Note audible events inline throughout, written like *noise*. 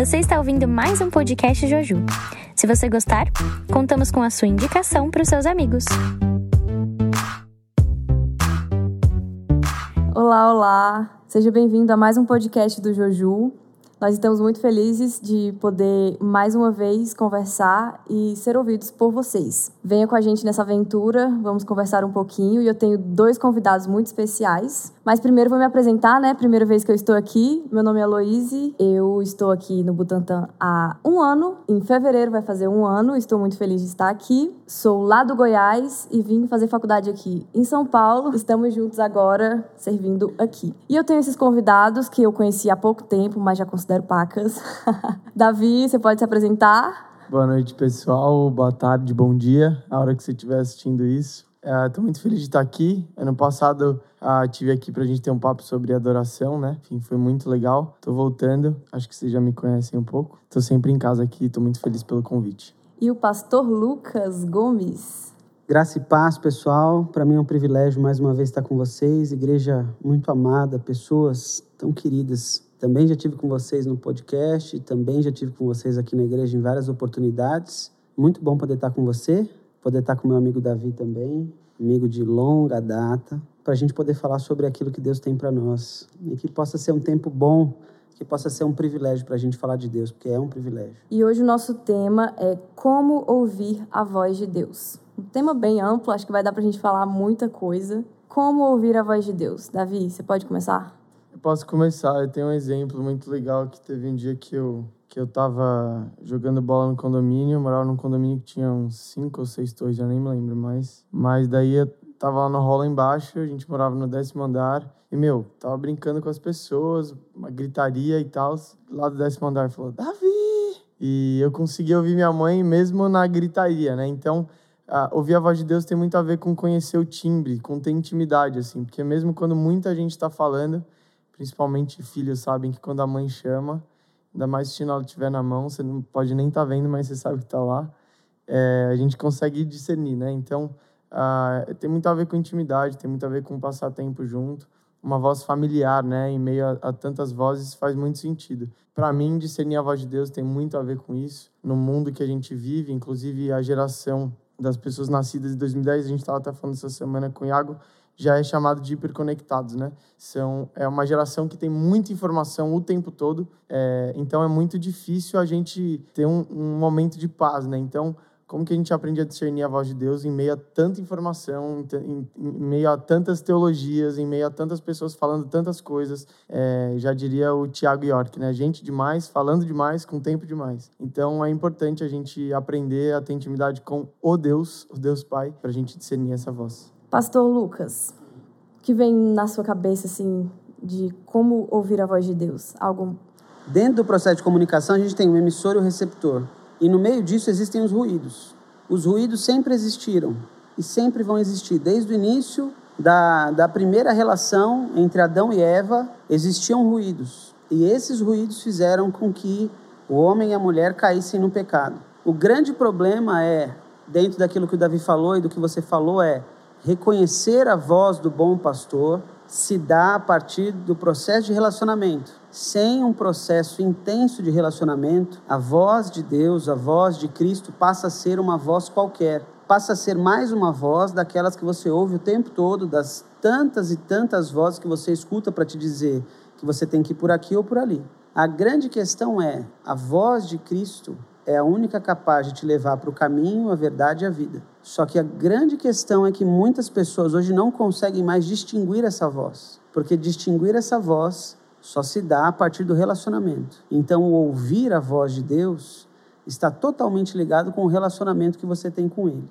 Você está ouvindo mais um podcast Joju. Se você gostar, contamos com a sua indicação para os seus amigos. Olá, olá! Seja bem-vindo a mais um podcast do Joju. Nós estamos muito felizes de poder mais uma vez conversar e ser ouvidos por vocês. Venha com a gente nessa aventura, vamos conversar um pouquinho e eu tenho dois convidados muito especiais. Mas primeiro vou me apresentar, né? Primeira vez que eu estou aqui. Meu nome é Aloise, eu estou aqui no Butantan há um ano. Em fevereiro vai fazer um ano, estou muito feliz de estar aqui. Sou lá do Goiás e vim fazer faculdade aqui em São Paulo. Estamos juntos agora, servindo aqui. E eu tenho esses convidados que eu conheci há pouco tempo, mas já considero pacas. *laughs* Davi, você pode se apresentar? Boa noite, pessoal. Boa tarde, bom dia, a hora que você estiver assistindo isso. Estou é, muito feliz de estar aqui. Ano passado uh, tive aqui para a gente ter um papo sobre adoração, né? Enfim, foi muito legal. Estou voltando. Acho que vocês já me conhecem um pouco. Estou sempre em casa aqui. Estou muito feliz pelo convite. E o pastor Lucas Gomes. Graça e paz, pessoal. Para mim é um privilégio mais uma vez estar com vocês. Igreja muito amada, pessoas tão queridas. Também já tive com vocês no podcast, também já tive com vocês aqui na igreja em várias oportunidades. Muito bom poder estar com você, poder estar com meu amigo Davi também, amigo de longa data, para a gente poder falar sobre aquilo que Deus tem para nós e que possa ser um tempo bom, que possa ser um privilégio para a gente falar de Deus, porque é um privilégio. E hoje o nosso tema é como ouvir a voz de Deus. Um tema bem amplo, acho que vai dar para a gente falar muita coisa. Como ouvir a voz de Deus? Davi, você pode começar? Posso começar. Eu tenho um exemplo muito legal que teve um dia que eu que eu tava jogando bola no condomínio, eu morava num condomínio que tinha uns cinco ou seis torres, já nem me lembro mais. Mas daí eu tava lá no hall embaixo, a gente morava no décimo andar, e, meu, tava brincando com as pessoas, uma gritaria e tal. Lá do décimo andar falou, Davi! E eu consegui ouvir minha mãe mesmo na gritaria, né? Então, ouvir a voz de Deus tem muito a ver com conhecer o timbre, com ter intimidade, assim. Porque mesmo quando muita gente está falando, principalmente filhos sabem que quando a mãe chama, Ainda mais se o sinal estiver na mão, você não pode nem estar tá vendo, mas você sabe que está lá. É, a gente consegue discernir, né? Então, ah, tem muito a ver com intimidade, tem muito a ver com passar tempo junto. Uma voz familiar, né? Em meio a, a tantas vozes faz muito sentido. Para mim, discernir a voz de Deus tem muito a ver com isso. No mundo que a gente vive, inclusive a geração das pessoas nascidas em 2010, a gente estava até falando essa semana com o Iago, já é chamado de hiperconectados, né? São, é uma geração que tem muita informação o tempo todo, é, então é muito difícil a gente ter um, um, momento de paz, né? Então, como que a gente aprende a discernir a voz de Deus em meio a tanta informação, em, meio a tantas teologias, em meio a tantas pessoas falando tantas coisas? É, já diria o Tiago York, né? Gente demais, falando demais, com tempo demais. Então, é importante a gente aprender a ter intimidade com o Deus, o Deus Pai, para a gente discernir essa voz. Pastor Lucas, o que vem na sua cabeça assim de como ouvir a voz de Deus? Algo Dentro do processo de comunicação, a gente tem o emissor e o receptor. E no meio disso existem os ruídos. Os ruídos sempre existiram e sempre vão existir. Desde o início da, da primeira relação entre Adão e Eva, existiam ruídos. E esses ruídos fizeram com que o homem e a mulher caíssem no pecado. O grande problema é, dentro daquilo que o Davi falou e do que você falou, é reconhecer a voz do bom pastor se dá a partir do processo de relacionamento. Sem um processo intenso de relacionamento, a voz de Deus, a voz de Cristo passa a ser uma voz qualquer. Passa a ser mais uma voz daquelas que você ouve o tempo todo, das tantas e tantas vozes que você escuta para te dizer que você tem que ir por aqui ou por ali. A grande questão é: a voz de Cristo é a única capaz de te levar para o caminho, a verdade e a vida. Só que a grande questão é que muitas pessoas hoje não conseguem mais distinguir essa voz, porque distinguir essa voz só se dá a partir do relacionamento. Então, o ouvir a voz de Deus está totalmente ligado com o relacionamento que você tem com Ele.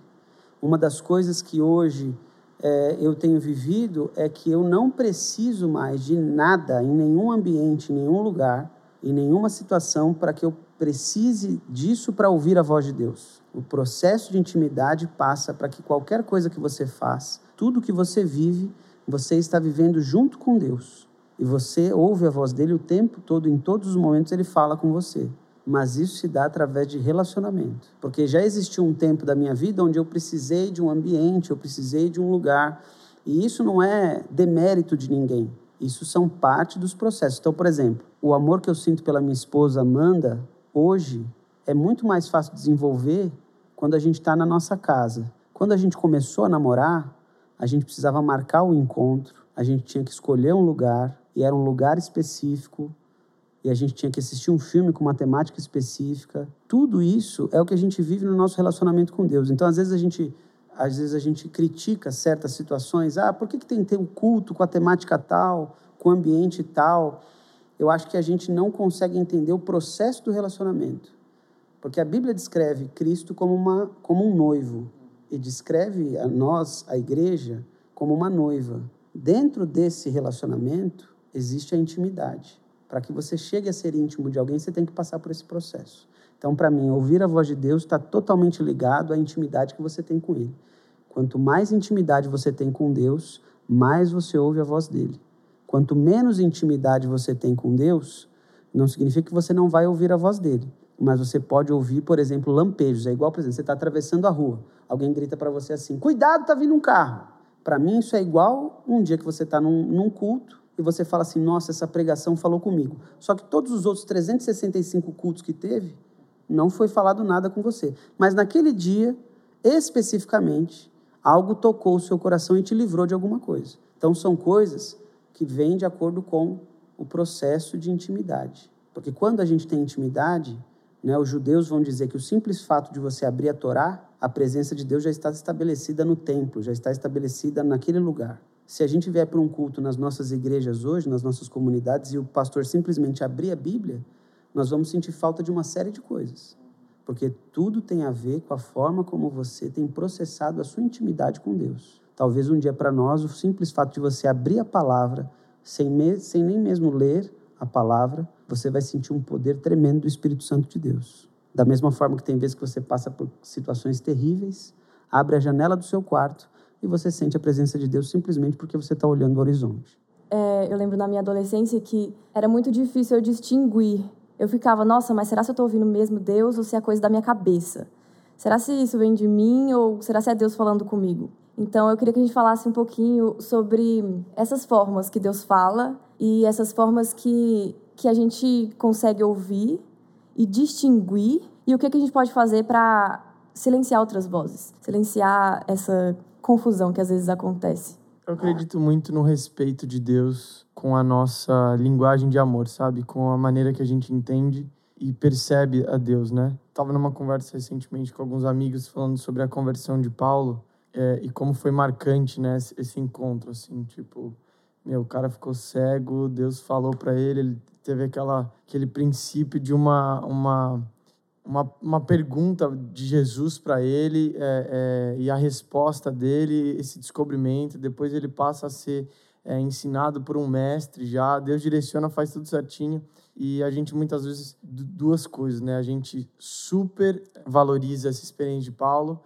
Uma das coisas que hoje é, eu tenho vivido é que eu não preciso mais de nada em nenhum ambiente, em nenhum lugar, em nenhuma situação para que eu precise disso para ouvir a voz de Deus. O processo de intimidade passa para que qualquer coisa que você faz, tudo que você vive, você está vivendo junto com Deus. E você ouve a voz dele o tempo todo, em todos os momentos ele fala com você. Mas isso se dá através de relacionamento. Porque já existiu um tempo da minha vida onde eu precisei de um ambiente, eu precisei de um lugar. E isso não é demérito de ninguém. Isso são parte dos processos. Então, por exemplo, o amor que eu sinto pela minha esposa Amanda, hoje, é muito mais fácil desenvolver quando a gente está na nossa casa. Quando a gente começou a namorar, a gente precisava marcar o encontro, a gente tinha que escolher um lugar, e era um lugar específico, e a gente tinha que assistir um filme com uma temática específica. Tudo isso é o que a gente vive no nosso relacionamento com Deus. Então, às vezes a gente às vezes a gente critica certas situações. Ah, por que, que tem que ter um culto com a temática tal, com o ambiente tal? Eu acho que a gente não consegue entender o processo do relacionamento. Porque a Bíblia descreve Cristo como, uma, como um noivo e descreve a nós, a igreja, como uma noiva. Dentro desse relacionamento existe a intimidade. Para que você chegue a ser íntimo de alguém, você tem que passar por esse processo. Então, para mim, ouvir a voz de Deus está totalmente ligado à intimidade que você tem com Ele. Quanto mais intimidade você tem com Deus, mais você ouve a voz dele. Quanto menos intimidade você tem com Deus, não significa que você não vai ouvir a voz dele, mas você pode ouvir, por exemplo, lampejos. É igual, por exemplo, você está atravessando a rua, alguém grita para você assim: Cuidado, está vindo um carro. Para mim, isso é igual um dia que você está num, num culto e você fala assim: Nossa, essa pregação falou comigo. Só que todos os outros 365 cultos que teve, não foi falado nada com você. Mas naquele dia, especificamente, algo tocou o seu coração e te livrou de alguma coisa. Então são coisas que vêm de acordo com o processo de intimidade. Porque quando a gente tem intimidade, né, os judeus vão dizer que o simples fato de você abrir a Torá, a presença de Deus já está estabelecida no templo, já está estabelecida naquele lugar. Se a gente vier para um culto nas nossas igrejas hoje, nas nossas comunidades, e o pastor simplesmente abrir a Bíblia, nós vamos sentir falta de uma série de coisas. Porque tudo tem a ver com a forma como você tem processado a sua intimidade com Deus. Talvez um dia para nós, o simples fato de você abrir a palavra, sem, me, sem nem mesmo ler a palavra, você vai sentir um poder tremendo do Espírito Santo de Deus. Da mesma forma que tem vezes que você passa por situações terríveis, abre a janela do seu quarto e você sente a presença de Deus simplesmente porque você está olhando o horizonte. É, eu lembro na minha adolescência que era muito difícil eu distinguir eu ficava, nossa, mas será que eu estou ouvindo mesmo Deus ou se é coisa da minha cabeça? Será se isso vem de mim ou será se é Deus falando comigo? Então eu queria que a gente falasse um pouquinho sobre essas formas que Deus fala e essas formas que, que a gente consegue ouvir e distinguir e o que, que a gente pode fazer para silenciar outras vozes, silenciar essa confusão que às vezes acontece. Eu acredito muito no respeito de Deus com a nossa linguagem de amor, sabe? Com a maneira que a gente entende e percebe a Deus, né? Tava numa conversa recentemente com alguns amigos falando sobre a conversão de Paulo é, e como foi marcante, né? Esse, encontro, assim, tipo, meu, o cara ficou cego, Deus falou para ele, ele teve aquela, aquele princípio de uma, uma uma, uma pergunta de Jesus para ele é, é, e a resposta dele, esse descobrimento. Depois ele passa a ser é, ensinado por um mestre já. Deus direciona, faz tudo certinho. E a gente muitas vezes, duas coisas, né? A gente super valoriza essa experiência de Paulo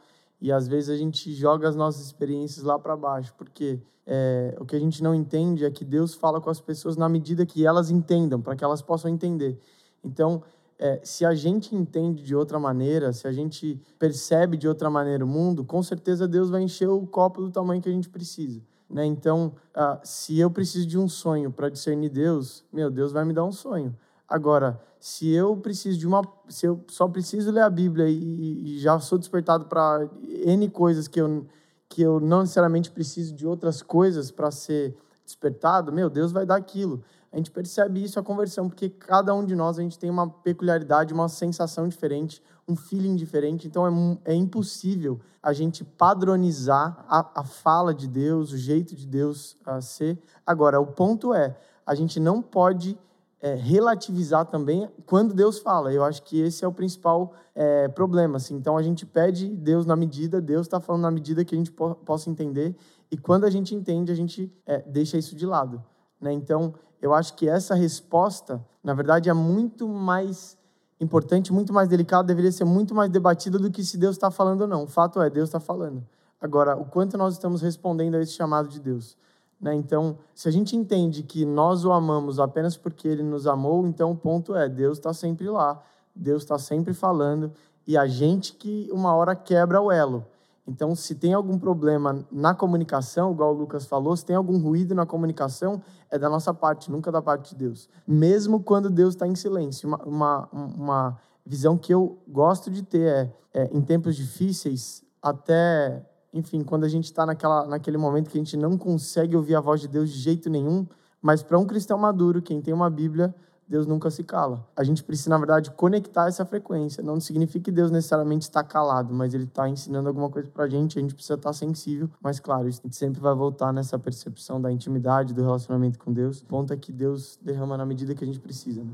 e às vezes a gente joga as nossas experiências lá para baixo, porque é, o que a gente não entende é que Deus fala com as pessoas na medida que elas entendam, para que elas possam entender. Então, é, se a gente entende de outra maneira, se a gente percebe de outra maneira o mundo, com certeza Deus vai encher o copo do tamanho que a gente precisa. Né? Então, ah, se eu preciso de um sonho para discernir Deus, meu Deus vai me dar um sonho. Agora, se eu preciso de uma, se eu só preciso ler a Bíblia e, e já sou despertado para n coisas que eu que eu não necessariamente preciso de outras coisas para ser despertado, meu Deus vai dar aquilo a gente percebe isso a conversão, porque cada um de nós a gente tem uma peculiaridade, uma sensação diferente, um feeling diferente. Então é, é impossível a gente padronizar a, a, fala de Deus, o jeito de Deus uh, ser. Agora, o ponto é, a gente não pode é, relativizar também quando Deus fala. Eu acho que esse é o principal é, problema. Assim. Então a gente pede Deus na medida, Deus está falando na medida que a gente po possa entender. E quando a gente entende, a gente é, deixa isso de lado. Né? Então, eu acho que essa resposta, na verdade, é muito mais importante, muito mais delicada, deveria ser muito mais debatida do que se Deus está falando ou não. O fato é, Deus está falando. Agora, o quanto nós estamos respondendo a esse chamado de Deus. Né? Então, se a gente entende que nós o amamos apenas porque ele nos amou, então o ponto é, Deus está sempre lá, Deus está sempre falando, e a gente que uma hora quebra o elo. Então, se tem algum problema na comunicação, igual o Lucas falou, se tem algum ruído na comunicação, é da nossa parte, nunca da parte de Deus. Mesmo quando Deus está em silêncio. Uma, uma, uma, visão que eu gosto de ter é, é em tempos difíceis, até, enfim, quando a gente está naquele momento que a gente não consegue ouvir a voz de Deus de jeito nenhum, mas para um cristão maduro, quem tem uma Bíblia, Deus nunca se cala. A gente precisa, na verdade, conectar essa frequência. Não significa que Deus necessariamente está calado, mas Ele está ensinando alguma coisa para a gente. A gente precisa estar tá sensível. Mas, claro, gente sempre vai voltar nessa percepção da intimidade, do relacionamento com Deus. O ponto é que Deus derrama na medida que a gente precisa. Né?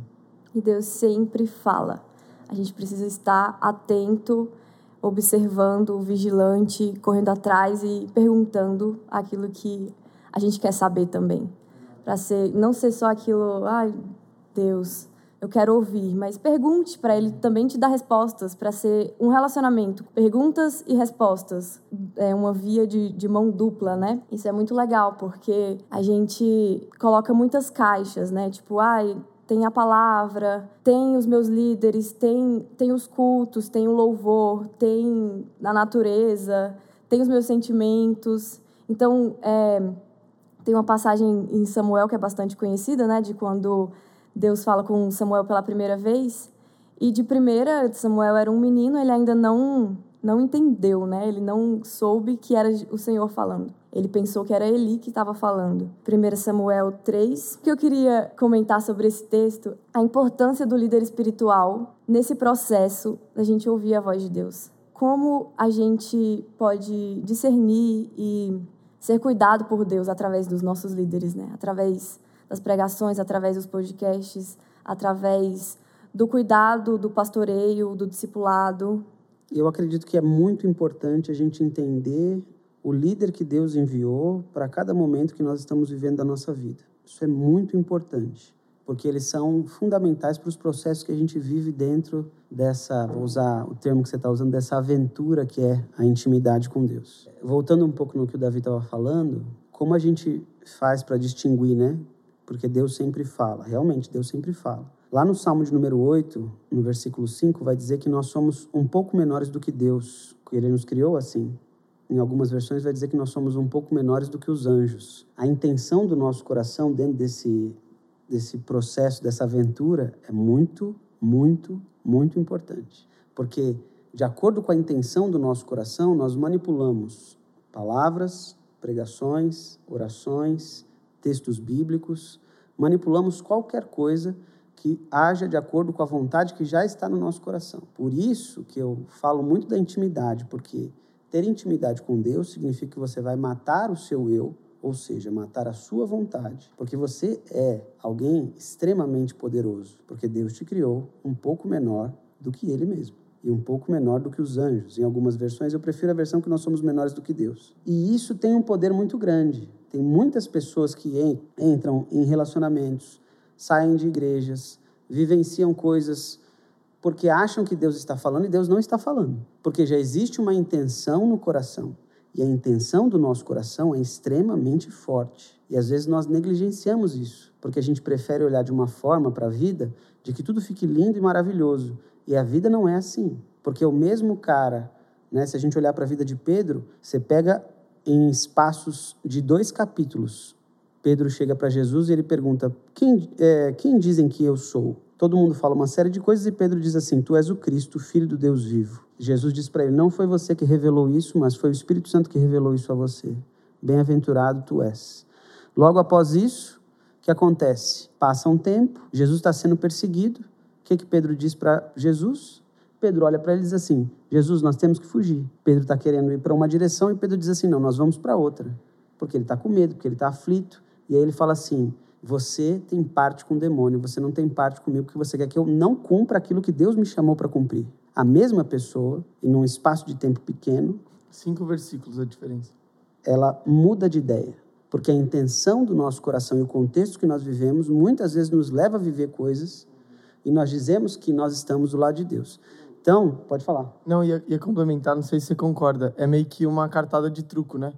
E Deus sempre fala. A gente precisa estar atento, observando, vigilante, correndo atrás e perguntando aquilo que a gente quer saber também. Para ser não ser só aquilo, ah, Deus, eu quero ouvir, mas pergunte para ele também te dar respostas, para ser um relacionamento. Perguntas e respostas. É uma via de, de mão dupla, né? Isso é muito legal, porque a gente coloca muitas caixas, né? Tipo, ai. Tem a palavra, tem os meus líderes, tem, tem os cultos, tem o louvor, tem a natureza, tem os meus sentimentos. Então, é, tem uma passagem em Samuel que é bastante conhecida, né? De quando Deus fala com Samuel pela primeira vez. E de primeira, Samuel era um menino, ele ainda não não entendeu, né? Ele não soube que era o Senhor falando. Ele pensou que era Eli que estava falando. 1 Samuel 3. O que eu queria comentar sobre esse texto, a importância do líder espiritual nesse processo da gente ouvir a voz de Deus. Como a gente pode discernir e ser cuidado por Deus através dos nossos líderes, né? Através das pregações, através dos podcasts, através do cuidado, do pastoreio, do discipulado. Eu acredito que é muito importante a gente entender o líder que Deus enviou para cada momento que nós estamos vivendo da nossa vida. Isso é muito importante, porque eles são fundamentais para os processos que a gente vive dentro dessa, vou usar o termo que você está usando, dessa aventura que é a intimidade com Deus. Voltando um pouco no que o Davi estava falando, como a gente faz para distinguir, né, porque Deus sempre fala, realmente Deus sempre fala. Lá no Salmo de número 8, no versículo 5, vai dizer que nós somos um pouco menores do que Deus, que ele nos criou assim. Em algumas versões vai dizer que nós somos um pouco menores do que os anjos. A intenção do nosso coração dentro desse desse processo, dessa aventura é muito, muito, muito importante. Porque de acordo com a intenção do nosso coração, nós manipulamos palavras, pregações, orações, textos bíblicos, manipulamos qualquer coisa que haja de acordo com a vontade que já está no nosso coração. Por isso que eu falo muito da intimidade, porque ter intimidade com Deus significa que você vai matar o seu eu, ou seja, matar a sua vontade, porque você é alguém extremamente poderoso, porque Deus te criou um pouco menor do que ele mesmo e um pouco menor do que os anjos. Em algumas versões eu prefiro a versão que nós somos menores do que Deus. E isso tem um poder muito grande. Tem muitas pessoas que entram em relacionamentos, saem de igrejas, vivenciam coisas porque acham que Deus está falando e Deus não está falando. Porque já existe uma intenção no coração. E a intenção do nosso coração é extremamente forte. E às vezes nós negligenciamos isso, porque a gente prefere olhar de uma forma para a vida de que tudo fique lindo e maravilhoso. E a vida não é assim. Porque o mesmo cara, né, se a gente olhar para a vida de Pedro, você pega em espaços de dois capítulos. Pedro chega para Jesus e ele pergunta: quem, é, quem dizem que eu sou? Todo mundo fala uma série de coisas e Pedro diz assim: Tu és o Cristo, filho do Deus vivo. Jesus diz para ele: Não foi você que revelou isso, mas foi o Espírito Santo que revelou isso a você. Bem-aventurado tu és. Logo após isso, o que acontece? Passa um tempo, Jesus está sendo perseguido. O que, que Pedro diz para Jesus? Pedro olha para ele e diz assim: Jesus, nós temos que fugir. Pedro está querendo ir para uma direção e Pedro diz assim: Não, nós vamos para outra. Porque ele está com medo, porque ele está aflito. E aí ele fala assim: Você tem parte com o demônio, você não tem parte comigo, porque você quer que eu não cumpra aquilo que Deus me chamou para cumprir. A mesma pessoa, e num espaço de tempo pequeno. Cinco versículos a diferença. Ela muda de ideia. Porque a intenção do nosso coração e o contexto que nós vivemos muitas vezes nos leva a viver coisas e nós dizemos que nós estamos do lado de Deus. Então, pode falar. Não, ia, ia complementar, não sei se você concorda. É meio que uma cartada de truco, né?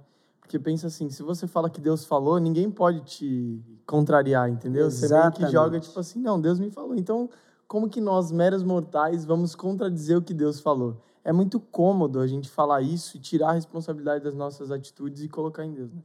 Porque pensa assim, se você fala que Deus falou, ninguém pode te contrariar, entendeu? Exatamente. Você meio que joga tipo assim, não, Deus me falou. Então, como que nós, meros mortais, vamos contradizer o que Deus falou? é muito cômodo a gente falar isso e tirar a responsabilidade das nossas atitudes e colocar em Deus. Né?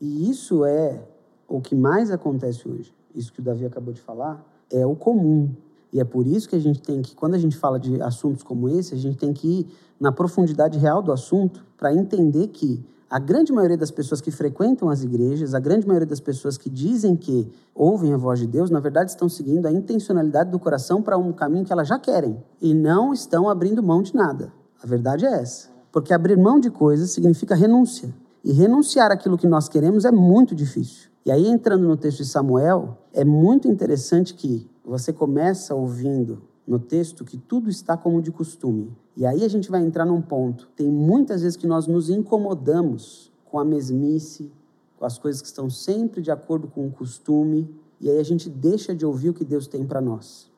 E isso é o que mais acontece hoje. Isso que o Davi acabou de falar é o comum. E é por isso que a gente tem que, quando a gente fala de assuntos como esse, a gente tem que ir na profundidade real do assunto para entender que a grande maioria das pessoas que frequentam as igrejas, a grande maioria das pessoas que dizem que ouvem a voz de Deus, na verdade estão seguindo a intencionalidade do coração para um caminho que elas já querem e não estão abrindo mão de nada. A verdade é essa. Porque abrir mão de coisas significa renúncia. E renunciar aquilo que nós queremos é muito difícil. E aí, entrando no texto de Samuel, é muito interessante que você começa ouvindo no texto que tudo está como de costume. E aí a gente vai entrar num ponto. Tem muitas vezes que nós nos incomodamos com a mesmice, com as coisas que estão sempre de acordo com o costume, e aí a gente deixa de ouvir o que Deus tem para nós.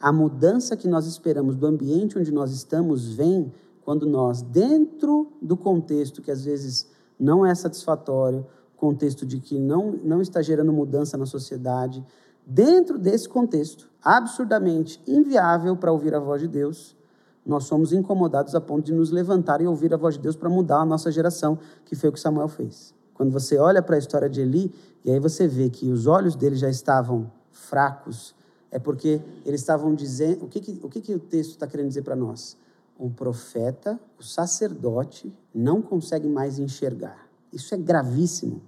A mudança que nós esperamos do ambiente onde nós estamos vem quando nós, dentro do contexto que às vezes não é satisfatório, contexto de que não, não está gerando mudança na sociedade, dentro desse contexto absurdamente inviável para ouvir a voz de Deus, nós somos incomodados a ponto de nos levantar e ouvir a voz de Deus para mudar a nossa geração, que foi o que Samuel fez. Quando você olha para a história de Eli, e aí você vê que os olhos dele já estavam fracos, é porque eles estavam dizendo. O que, que, o, que, que o texto está querendo dizer para nós? Um profeta, o sacerdote, não consegue mais enxergar. Isso é gravíssimo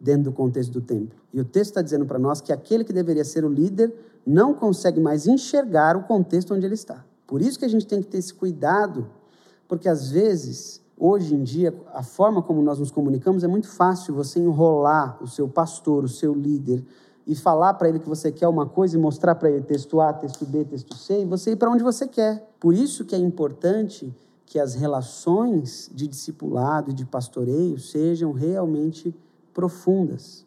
dentro do contexto do templo. E o texto está dizendo para nós que aquele que deveria ser o líder não consegue mais enxergar o contexto onde ele está. Por isso que a gente tem que ter esse cuidado, porque às vezes, hoje em dia, a forma como nós nos comunicamos é muito fácil você enrolar o seu pastor, o seu líder, e falar para ele que você quer uma coisa e mostrar para ele texto A, texto B, texto C, e você ir para onde você quer. Por isso que é importante que as relações de discipulado e de pastoreio sejam realmente profundas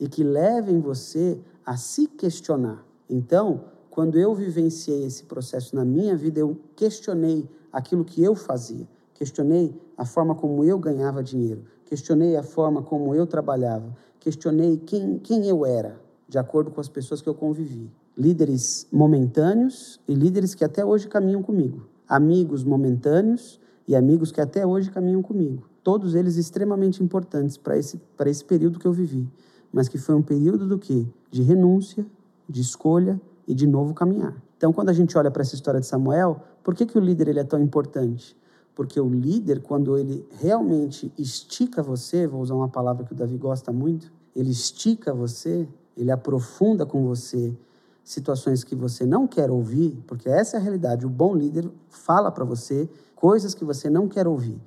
e que levem você a se questionar. Então, quando eu vivenciei esse processo na minha vida, eu questionei aquilo que eu fazia, questionei a forma como eu ganhava dinheiro, questionei a forma como eu trabalhava, questionei quem, quem eu era, de acordo com as pessoas que eu convivi. Líderes momentâneos e líderes que até hoje caminham comigo. Amigos momentâneos e amigos que até hoje caminham comigo. Todos eles extremamente importantes para esse, esse período que eu vivi. Mas que foi um período do quê? De renúncia, de escolha e de novo caminhar. Então, quando a gente olha para essa história de Samuel, por que, que o líder ele é tão importante? Porque o líder, quando ele realmente estica você, vou usar uma palavra que o Davi gosta muito, ele estica você, ele aprofunda com você situações que você não quer ouvir, porque essa é a realidade. O bom líder fala para você coisas que você não quer ouvir.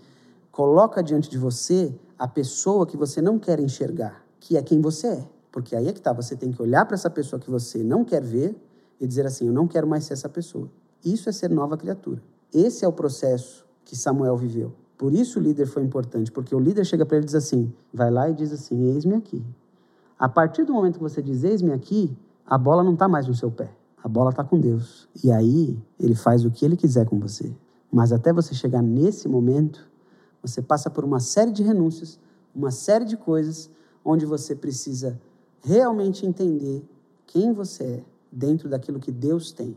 Coloca diante de você a pessoa que você não quer enxergar, que é quem você é. Porque aí é que tá, você tem que olhar para essa pessoa que você não quer ver e dizer assim: eu não quero mais ser essa pessoa. Isso é ser nova criatura. Esse é o processo que Samuel viveu. Por isso o líder foi importante, porque o líder chega para ele e diz assim: vai lá e diz assim: eis-me aqui. A partir do momento que você diz eis-me aqui, a bola não está mais no seu pé. A bola está com Deus. E aí ele faz o que ele quiser com você. Mas até você chegar nesse momento, você passa por uma série de renúncias, uma série de coisas onde você precisa realmente entender quem você é dentro daquilo que Deus tem.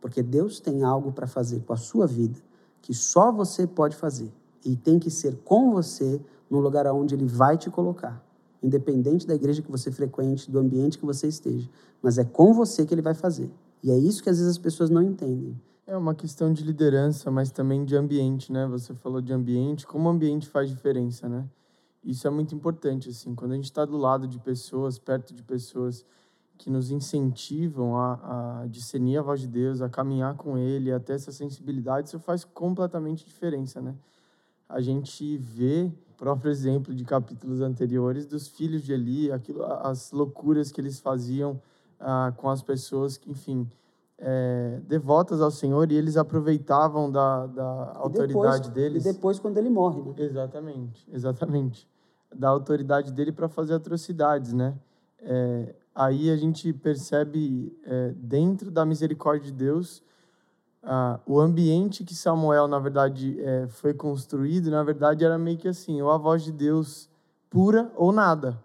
Porque Deus tem algo para fazer com a sua vida que só você pode fazer. E tem que ser com você no lugar aonde Ele vai te colocar. Independente da igreja que você frequente, do ambiente que você esteja. Mas é com você que Ele vai fazer. E é isso que às vezes as pessoas não entendem. É uma questão de liderança, mas também de ambiente, né? Você falou de ambiente, como o ambiente faz diferença, né? Isso é muito importante, assim, quando a gente está do lado de pessoas, perto de pessoas que nos incentivam a, a discernir a voz de Deus, a caminhar com Ele, a ter essa sensibilidade, isso faz completamente diferença, né? A gente vê próprio exemplo de capítulos anteriores dos filhos de Eli, aquilo, as loucuras que eles faziam ah, com as pessoas que, enfim, é, devotas ao Senhor e eles aproveitavam da, da autoridade depois, deles. E depois, quando ele morre, né? Exatamente, exatamente. Da autoridade dele para fazer atrocidades, né? É, aí a gente percebe é, dentro da misericórdia de Deus ah, o ambiente que Samuel, na verdade, é, foi construído, na verdade, era meio que assim, ou a voz de Deus pura ou nada,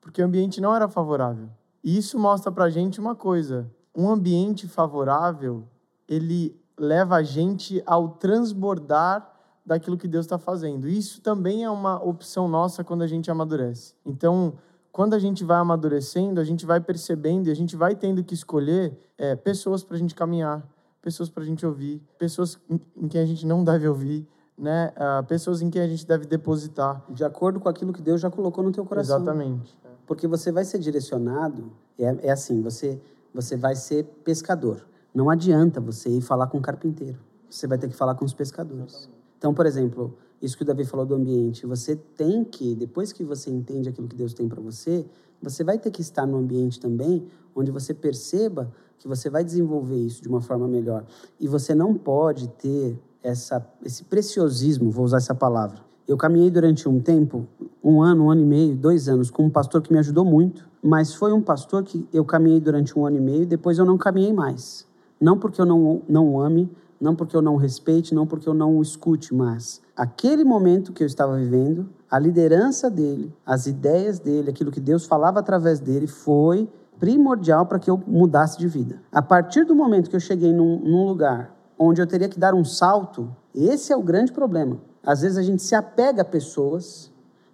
porque o ambiente não era favorável. E isso mostra para gente uma coisa, um ambiente favorável, ele leva a gente ao transbordar daquilo que Deus está fazendo. Isso também é uma opção nossa quando a gente amadurece. Então, quando a gente vai amadurecendo, a gente vai percebendo e a gente vai tendo que escolher é, pessoas para a gente caminhar, pessoas para a gente ouvir, pessoas em, em quem a gente não deve ouvir, né? Uh, pessoas em quem a gente deve depositar. De acordo com aquilo que Deus já colocou no teu coração. Exatamente. Porque você vai ser direcionado, é, é assim, você, você vai ser pescador. Não adianta você ir falar com um carpinteiro. Você vai ter que falar com os pescadores. Então, por exemplo, isso que o Davi falou do ambiente, você tem que, depois que você entende aquilo que Deus tem para você, você vai ter que estar no ambiente também onde você perceba que você vai desenvolver isso de uma forma melhor. E você não pode ter essa, esse preciosismo, vou usar essa palavra. Eu caminhei durante um tempo, um ano, um ano e meio, dois anos, com um pastor que me ajudou muito, mas foi um pastor que eu caminhei durante um ano e meio depois eu não caminhei mais. Não porque eu não, não o ame, não porque eu não o respeite, não porque eu não o escute, mas aquele momento que eu estava vivendo, a liderança dele, as ideias dele, aquilo que Deus falava através dele foi primordial para que eu mudasse de vida. A partir do momento que eu cheguei num, num lugar onde eu teria que dar um salto, esse é o grande problema. Às vezes a gente se apega a pessoas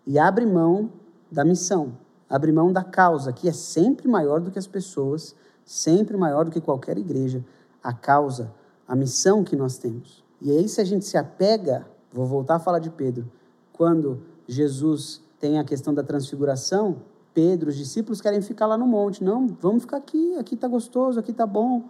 e abre mão da missão, abre mão da causa, que é sempre maior do que as pessoas, sempre maior do que qualquer igreja. A causa, a missão que nós temos. E aí, se a gente se apega, vou voltar a falar de Pedro, quando Jesus tem a questão da transfiguração, Pedro, os discípulos querem ficar lá no monte. Não, vamos ficar aqui, aqui está gostoso, aqui está bom.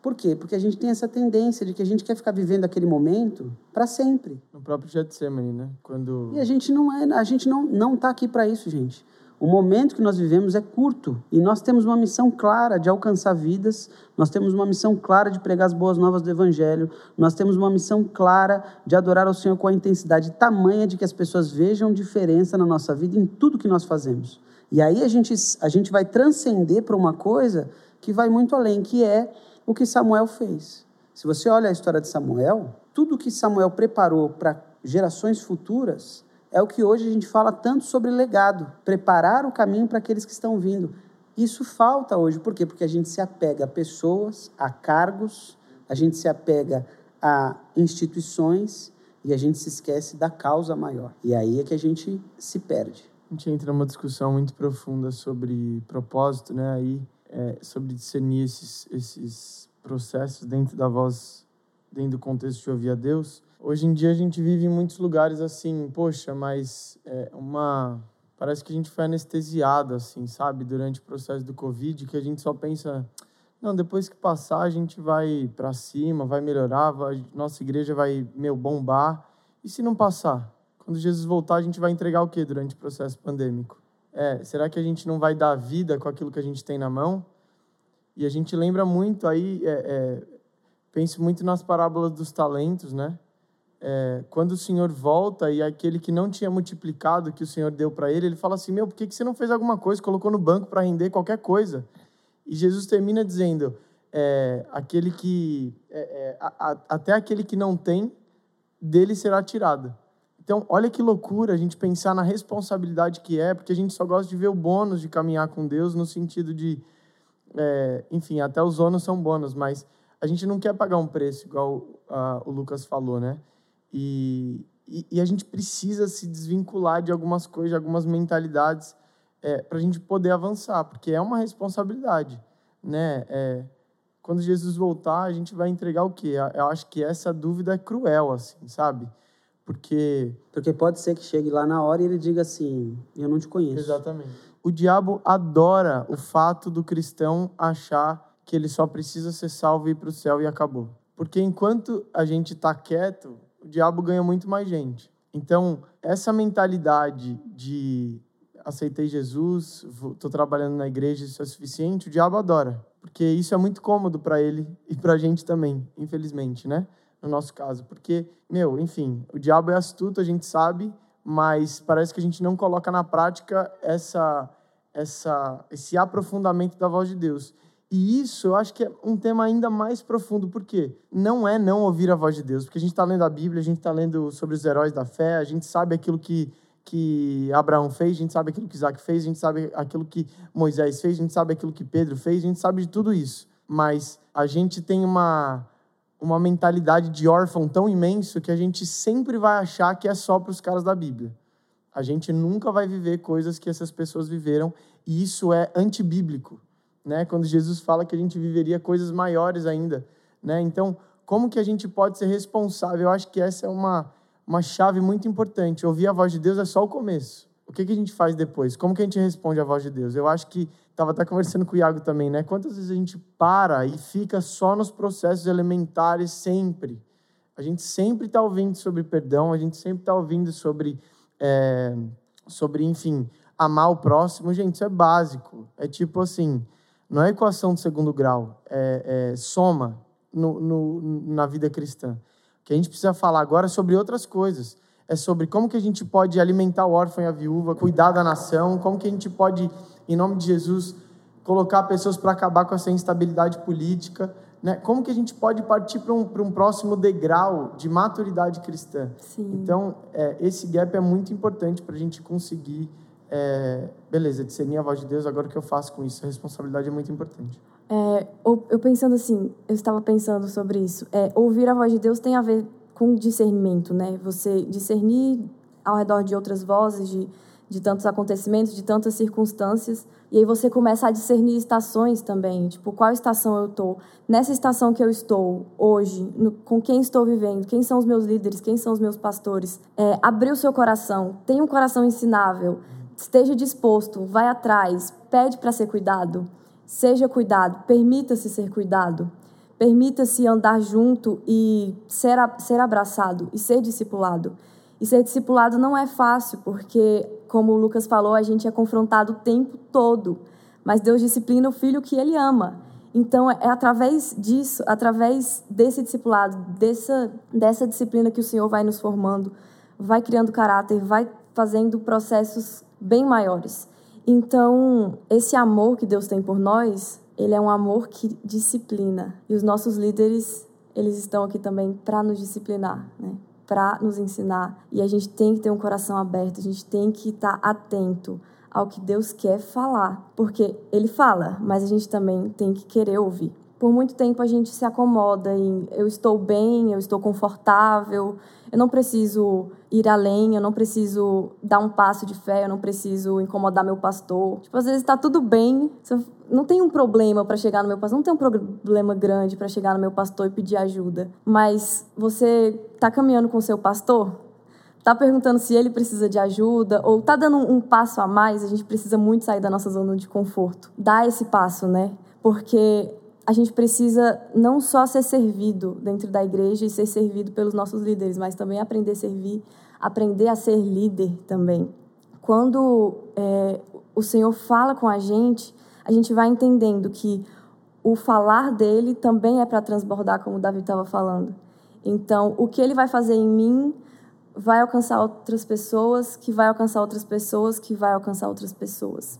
Por quê? Porque a gente tem essa tendência de que a gente quer ficar vivendo aquele momento para sempre. No próprio Getsemane, né? Quando E a gente não é, a gente não não tá aqui para isso, gente. O momento que nós vivemos é curto e nós temos uma missão clara de alcançar vidas, nós temos uma missão clara de pregar as boas novas do Evangelho, nós temos uma missão clara de adorar ao Senhor com a intensidade tamanha de que as pessoas vejam diferença na nossa vida em tudo que nós fazemos. E aí a gente, a gente vai transcender para uma coisa que vai muito além, que é o que Samuel fez. Se você olha a história de Samuel, tudo que Samuel preparou para gerações futuras é o que hoje a gente fala tanto sobre legado, preparar o caminho para aqueles que estão vindo. Isso falta hoje, por quê? Porque a gente se apega a pessoas, a cargos, a gente se apega a instituições e a gente se esquece da causa maior. E aí é que a gente se perde. A gente entra numa discussão muito profunda sobre propósito, né? Aí é, sobre discernir esses, esses processos dentro da voz, dentro do contexto de ouvir a Deus. Hoje em dia a gente vive em muitos lugares assim, poxa, mas é uma parece que a gente foi anestesiado assim, sabe, durante o processo do Covid, que a gente só pensa, não, depois que passar a gente vai para cima, vai melhorar, vai, nossa igreja vai meu bombar. E se não passar? Quando Jesus voltar, a gente vai entregar o que durante o processo pandêmico? É, será que a gente não vai dar vida com aquilo que a gente tem na mão? E a gente lembra muito aí, é, é, penso muito nas parábolas dos talentos, né? É, quando o Senhor volta e aquele que não tinha multiplicado que o Senhor deu para ele, ele fala assim: Meu, por que, que você não fez alguma coisa? Colocou no banco para render qualquer coisa. E Jesus termina dizendo: é, aquele que é, é, a, a, até aquele que não tem dele será tirado. Então, olha que loucura a gente pensar na responsabilidade que é, porque a gente só gosta de ver o bônus de caminhar com Deus, no sentido de, é, enfim, até os ônus são bônus, mas a gente não quer pagar um preço, igual o Lucas falou, né? E, e, e, a gente precisa se desvincular de algumas coisas, de algumas mentalidades, é, para a gente poder avançar, porque é uma responsabilidade, né? É, quando Jesus voltar, a gente vai entregar o quê? Eu acho que essa dúvida é cruel, assim, sabe? Porque. Porque pode ser que chegue lá na hora e ele diga assim: Eu não te conheço. Exatamente. O diabo adora o fato do cristão achar que ele só precisa ser salvo e ir para o céu e acabou. Porque enquanto a gente está quieto, o diabo ganha muito mais gente. Então, essa mentalidade de aceitei Jesus, estou trabalhando na igreja, isso é suficiente, o diabo adora. Porque isso é muito cômodo para ele e para a gente também, infelizmente, né? no nosso caso. Porque, meu, enfim, o diabo é astuto, a gente sabe, mas parece que a gente não coloca na prática essa, essa, esse aprofundamento da voz de Deus. E isso eu acho que é um tema ainda mais profundo, porque não é não ouvir a voz de Deus, porque a gente está lendo a Bíblia, a gente está lendo sobre os heróis da fé, a gente sabe aquilo que, que Abraão fez, a gente sabe aquilo que Isaac fez, a gente sabe aquilo que Moisés fez, a gente sabe aquilo que Pedro fez, a gente sabe de tudo isso. Mas a gente tem uma, uma mentalidade de órfão tão imenso que a gente sempre vai achar que é só para os caras da Bíblia. A gente nunca vai viver coisas que essas pessoas viveram e isso é antibíblico, né? Quando Jesus fala que a gente viveria coisas maiores ainda, né? Então, como que a gente pode ser responsável? Eu acho que essa é uma uma chave muito importante. Ouvir a voz de Deus é só o começo. O que, que a gente faz depois? Como que a gente responde à voz de Deus? Eu acho que estava até conversando com o Iago também, né? Quantas vezes a gente para e fica só nos processos elementares sempre? A gente sempre está ouvindo sobre perdão, a gente sempre está ouvindo sobre, é, sobre, enfim, amar o próximo. Gente, isso é básico. É tipo assim, não é equação de segundo grau, é, é soma no, no, na vida cristã. O que a gente precisa falar agora é sobre outras coisas é sobre como que a gente pode alimentar o órfão e a viúva, cuidar da nação, como que a gente pode, em nome de Jesus, colocar pessoas para acabar com essa instabilidade política, né? Como que a gente pode partir para um, um próximo degrau de maturidade cristã? Sim. Então, é, esse gap é muito importante para a gente conseguir, é, beleza, discernir a voz de Deus, agora o que eu faço com isso? A responsabilidade é muito importante. É, eu pensando assim, eu estava pensando sobre isso. É, ouvir a voz de Deus tem a ver com discernimento, né? Você discernir ao redor de outras vozes, de, de tantos acontecimentos, de tantas circunstâncias, e aí você começa a discernir estações também, tipo, qual estação eu estou? Nessa estação que eu estou hoje, no, com quem estou vivendo, quem são os meus líderes, quem são os meus pastores? É, abrir o seu coração, tenha um coração ensinável, esteja disposto, vai atrás, pede para ser cuidado, seja cuidado, permita-se ser cuidado. Permita-se andar junto e ser, ser abraçado e ser discipulado. E ser discipulado não é fácil, porque, como o Lucas falou, a gente é confrontado o tempo todo. Mas Deus disciplina o filho que ele ama. Então, é através disso, através desse discipulado, dessa, dessa disciplina que o Senhor vai nos formando, vai criando caráter, vai fazendo processos bem maiores. Então, esse amor que Deus tem por nós ele é um amor que disciplina. E os nossos líderes, eles estão aqui também para nos disciplinar, né? para nos ensinar. E a gente tem que ter um coração aberto, a gente tem que estar tá atento ao que Deus quer falar, porque Ele fala, mas a gente também tem que querer ouvir. Por muito tempo a gente se acomoda em eu estou bem, eu estou confortável, eu não preciso ir além, eu não preciso dar um passo de fé, eu não preciso incomodar meu pastor. Tipo, às vezes está tudo bem, não tem um problema para chegar no meu pastor, não tem um problema grande para chegar no meu pastor e pedir ajuda. Mas você está caminhando com o seu pastor, está perguntando se ele precisa de ajuda ou está dando um, passo a mais, a gente precisa muito sair da nossa zona de conforto. Dá esse passo, né? Porque a gente precisa não só ser servido dentro da igreja e ser servido pelos nossos líderes, mas também aprender a servir, aprender a ser líder também. Quando é, o Senhor fala com a gente, a gente vai entendendo que o falar dele também é para transbordar, como o Davi estava falando. Então, o que ele vai fazer em mim vai alcançar outras pessoas, que vai alcançar outras pessoas, que vai alcançar outras pessoas.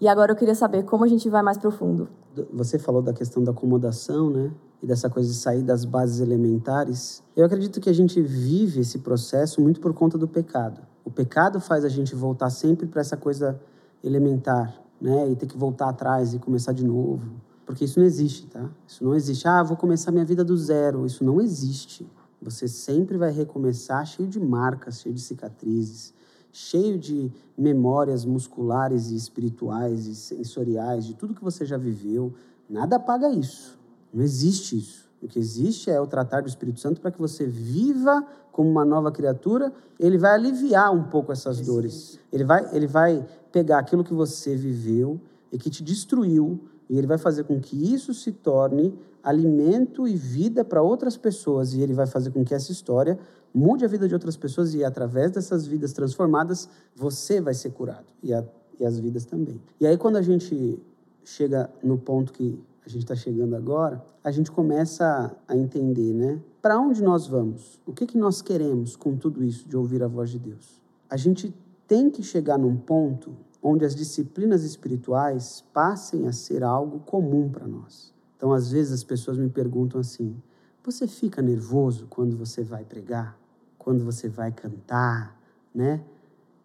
E agora eu queria saber como a gente vai mais profundo. Você falou da questão da acomodação, né? E dessa coisa de sair das bases elementares. Eu acredito que a gente vive esse processo muito por conta do pecado. O pecado faz a gente voltar sempre para essa coisa elementar, né? E ter que voltar atrás e começar de novo. Porque isso não existe, tá? Isso não existe. Ah, vou começar minha vida do zero. Isso não existe. Você sempre vai recomeçar cheio de marcas, cheio de cicatrizes, cheio de memórias musculares e espirituais e sensoriais, de tudo que você já viveu. Nada apaga isso. Não existe isso. O que existe é o tratar do Espírito Santo para que você viva como uma nova criatura. Ele vai aliviar um pouco essas dores. Ele vai, ele vai pegar aquilo que você viveu e que te destruiu, e ele vai fazer com que isso se torne alimento e vida para outras pessoas, e ele vai fazer com que essa história mude a vida de outras pessoas, e através dessas vidas transformadas, você vai ser curado, e, a, e as vidas também. E aí, quando a gente chega no ponto que a gente está chegando agora, a gente começa a entender, né? Para onde nós vamos? O que, que nós queremos com tudo isso de ouvir a voz de Deus? A gente tem que chegar num ponto onde as disciplinas espirituais passem a ser algo comum para nós. Então, às vezes, as pessoas me perguntam assim: você fica nervoso quando você vai pregar? Quando você vai cantar? Né?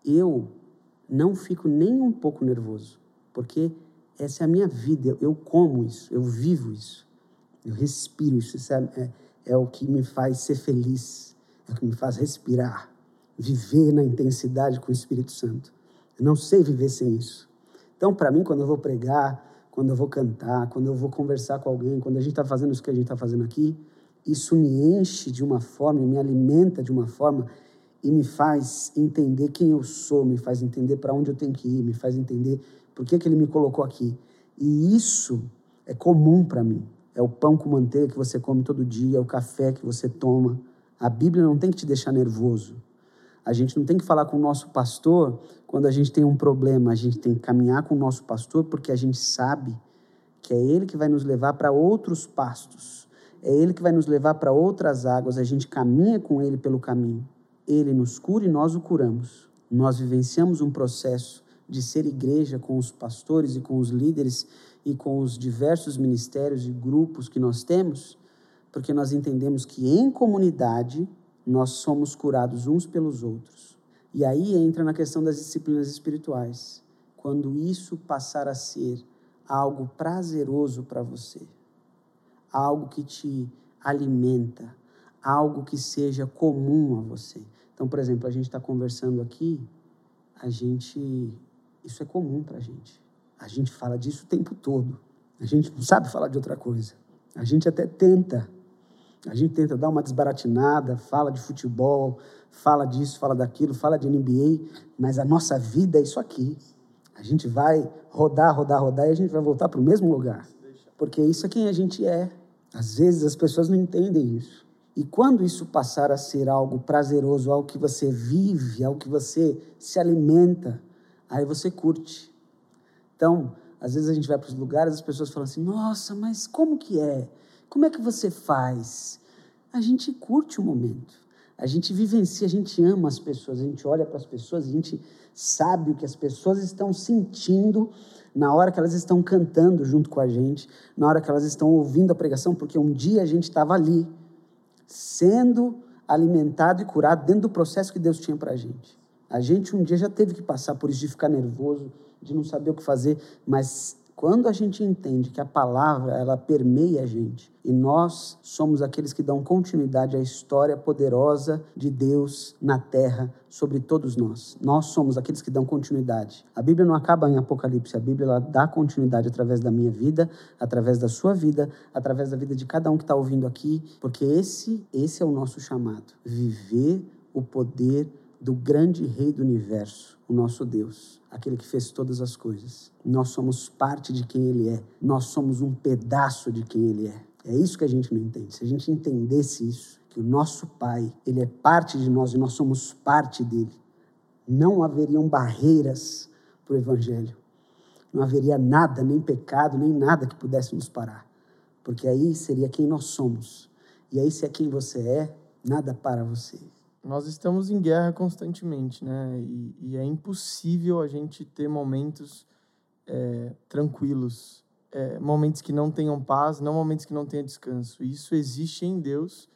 Eu não fico nem um pouco nervoso, porque essa é a minha vida, eu como isso, eu vivo isso, eu respiro isso, isso é, é, é o que me faz ser feliz, é o que me faz respirar, viver na intensidade com o Espírito Santo. Eu não sei viver sem isso. Então, para mim, quando eu vou pregar, quando eu vou cantar, quando eu vou conversar com alguém, quando a gente está fazendo isso que a gente está fazendo aqui, isso me enche de uma forma, me alimenta de uma forma e me faz entender quem eu sou, me faz entender para onde eu tenho que ir, me faz entender por que, que ele me colocou aqui. E isso é comum para mim. É o pão com manteiga que você come todo dia, é o café que você toma. A Bíblia não tem que te deixar nervoso. A gente não tem que falar com o nosso pastor quando a gente tem um problema. A gente tem que caminhar com o nosso pastor porque a gente sabe que é ele que vai nos levar para outros pastos. É ele que vai nos levar para outras águas. A gente caminha com ele pelo caminho. Ele nos cura e nós o curamos. Nós vivenciamos um processo de ser igreja com os pastores e com os líderes e com os diversos ministérios e grupos que nós temos, porque nós entendemos que em comunidade nós somos curados uns pelos outros. E aí entra na questão das disciplinas espirituais. Quando isso passar a ser algo prazeroso para você, algo que te alimenta, algo que seja comum a você. Então, por exemplo, a gente está conversando aqui, a gente. Isso é comum para a gente. A gente fala disso o tempo todo. A gente não sabe falar de outra coisa. A gente até tenta. A gente tenta dar uma desbaratinada, fala de futebol, fala disso, fala daquilo, fala de NBA, mas a nossa vida é isso aqui. A gente vai rodar, rodar, rodar e a gente vai voltar para o mesmo lugar. Porque isso é quem a gente é. Às vezes as pessoas não entendem isso. E quando isso passar a ser algo prazeroso, algo que você vive, algo que você se alimenta, aí você curte. Então, às vezes a gente vai para os lugares, as pessoas falam assim: "Nossa, mas como que é? Como é que você faz?" A gente curte o momento. A gente vivencia, a gente ama as pessoas, a gente olha para as pessoas, a gente sabe o que as pessoas estão sentindo na hora que elas estão cantando junto com a gente, na hora que elas estão ouvindo a pregação, porque um dia a gente estava ali sendo alimentado e curado dentro do processo que Deus tinha para a gente. A gente um dia já teve que passar por isso de ficar nervoso, de não saber o que fazer, mas quando a gente entende que a palavra ela permeia a gente e nós somos aqueles que dão continuidade à história poderosa de Deus na terra sobre todos nós. Nós somos aqueles que dão continuidade. A Bíblia não acaba em Apocalipse, a Bíblia ela dá continuidade através da minha vida, através da sua vida, através da vida de cada um que está ouvindo aqui, porque esse esse é o nosso chamado, viver o poder do grande Rei do universo, o nosso Deus, aquele que fez todas as coisas. Nós somos parte de quem Ele é, nós somos um pedaço de quem Ele é. É isso que a gente não entende. Se a gente entendesse isso, que o nosso Pai, Ele é parte de nós e nós somos parte dele, não haveriam barreiras para o Evangelho. Não haveria nada, nem pecado, nem nada que pudesse nos parar. Porque aí seria quem nós somos. E aí, se é quem você é, nada para você nós estamos em guerra constantemente, né? E, e é impossível a gente ter momentos é, tranquilos, é, momentos que não tenham paz, não momentos que não tenham descanso. Isso existe em Deus.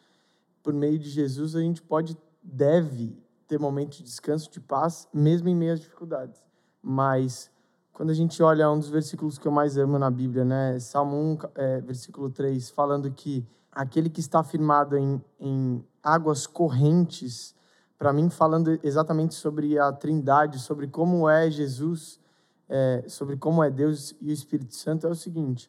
Por meio de Jesus, a gente pode, deve ter momentos de descanso, de paz, mesmo em meio às dificuldades. Mas quando a gente olha um dos versículos que eu mais amo na Bíblia, né? Salmo 1, é, versículo 3, falando que aquele que está firmado em, em águas correntes, para mim, falando exatamente sobre a Trindade, sobre como é Jesus, é, sobre como é Deus e o Espírito Santo, é o seguinte: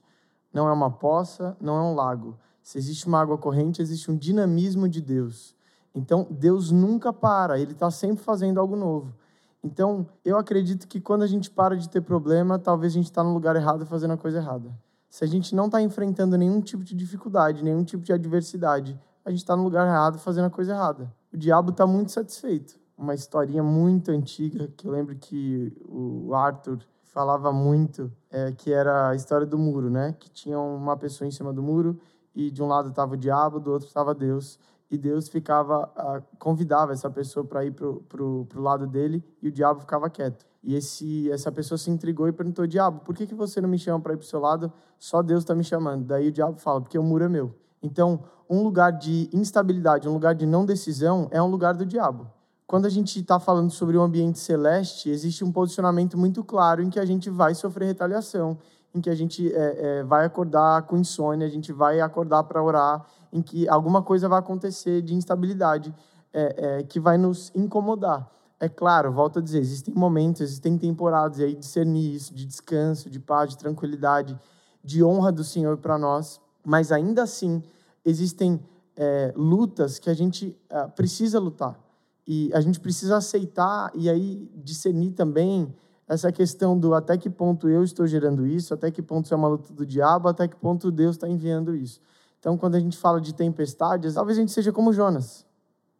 não é uma poça, não é um lago. Se existe uma água corrente, existe um dinamismo de Deus. Então, Deus nunca para, Ele está sempre fazendo algo novo. Então, eu acredito que quando a gente para de ter problema, talvez a gente está no lugar errado fazendo a coisa errada. Se a gente não está enfrentando nenhum tipo de dificuldade, nenhum tipo de adversidade, a gente está no lugar errado fazendo a coisa errada. O diabo está muito satisfeito. Uma historinha muito antiga que eu lembro que o Arthur falava muito, é, que era a história do muro, né? Que tinha uma pessoa em cima do muro e de um lado estava o diabo, do outro estava Deus. E Deus ficava convidava essa pessoa para ir pro, pro, pro lado dele e o diabo ficava quieto. E esse, essa pessoa se intrigou e perguntou: Diabo, por que, que você não me chama para ir para o seu lado? Só Deus está me chamando. Daí o diabo fala: Porque o muro é meu. Então, um lugar de instabilidade, um lugar de não decisão, é um lugar do diabo. Quando a gente está falando sobre o um ambiente celeste, existe um posicionamento muito claro em que a gente vai sofrer retaliação, em que a gente é, é, vai acordar com insônia, a gente vai acordar para orar, em que alguma coisa vai acontecer de instabilidade é, é, que vai nos incomodar. É claro, volto a dizer, existem momentos, existem temporadas, e aí discernir isso, de descanso, de paz, de tranquilidade, de honra do Senhor para nós, mas ainda assim existem é, lutas que a gente é, precisa lutar. E a gente precisa aceitar e aí discernir também essa questão do até que ponto eu estou gerando isso, até que ponto isso é uma luta do diabo, até que ponto Deus está enviando isso. Então, quando a gente fala de tempestades, talvez a gente seja como Jonas.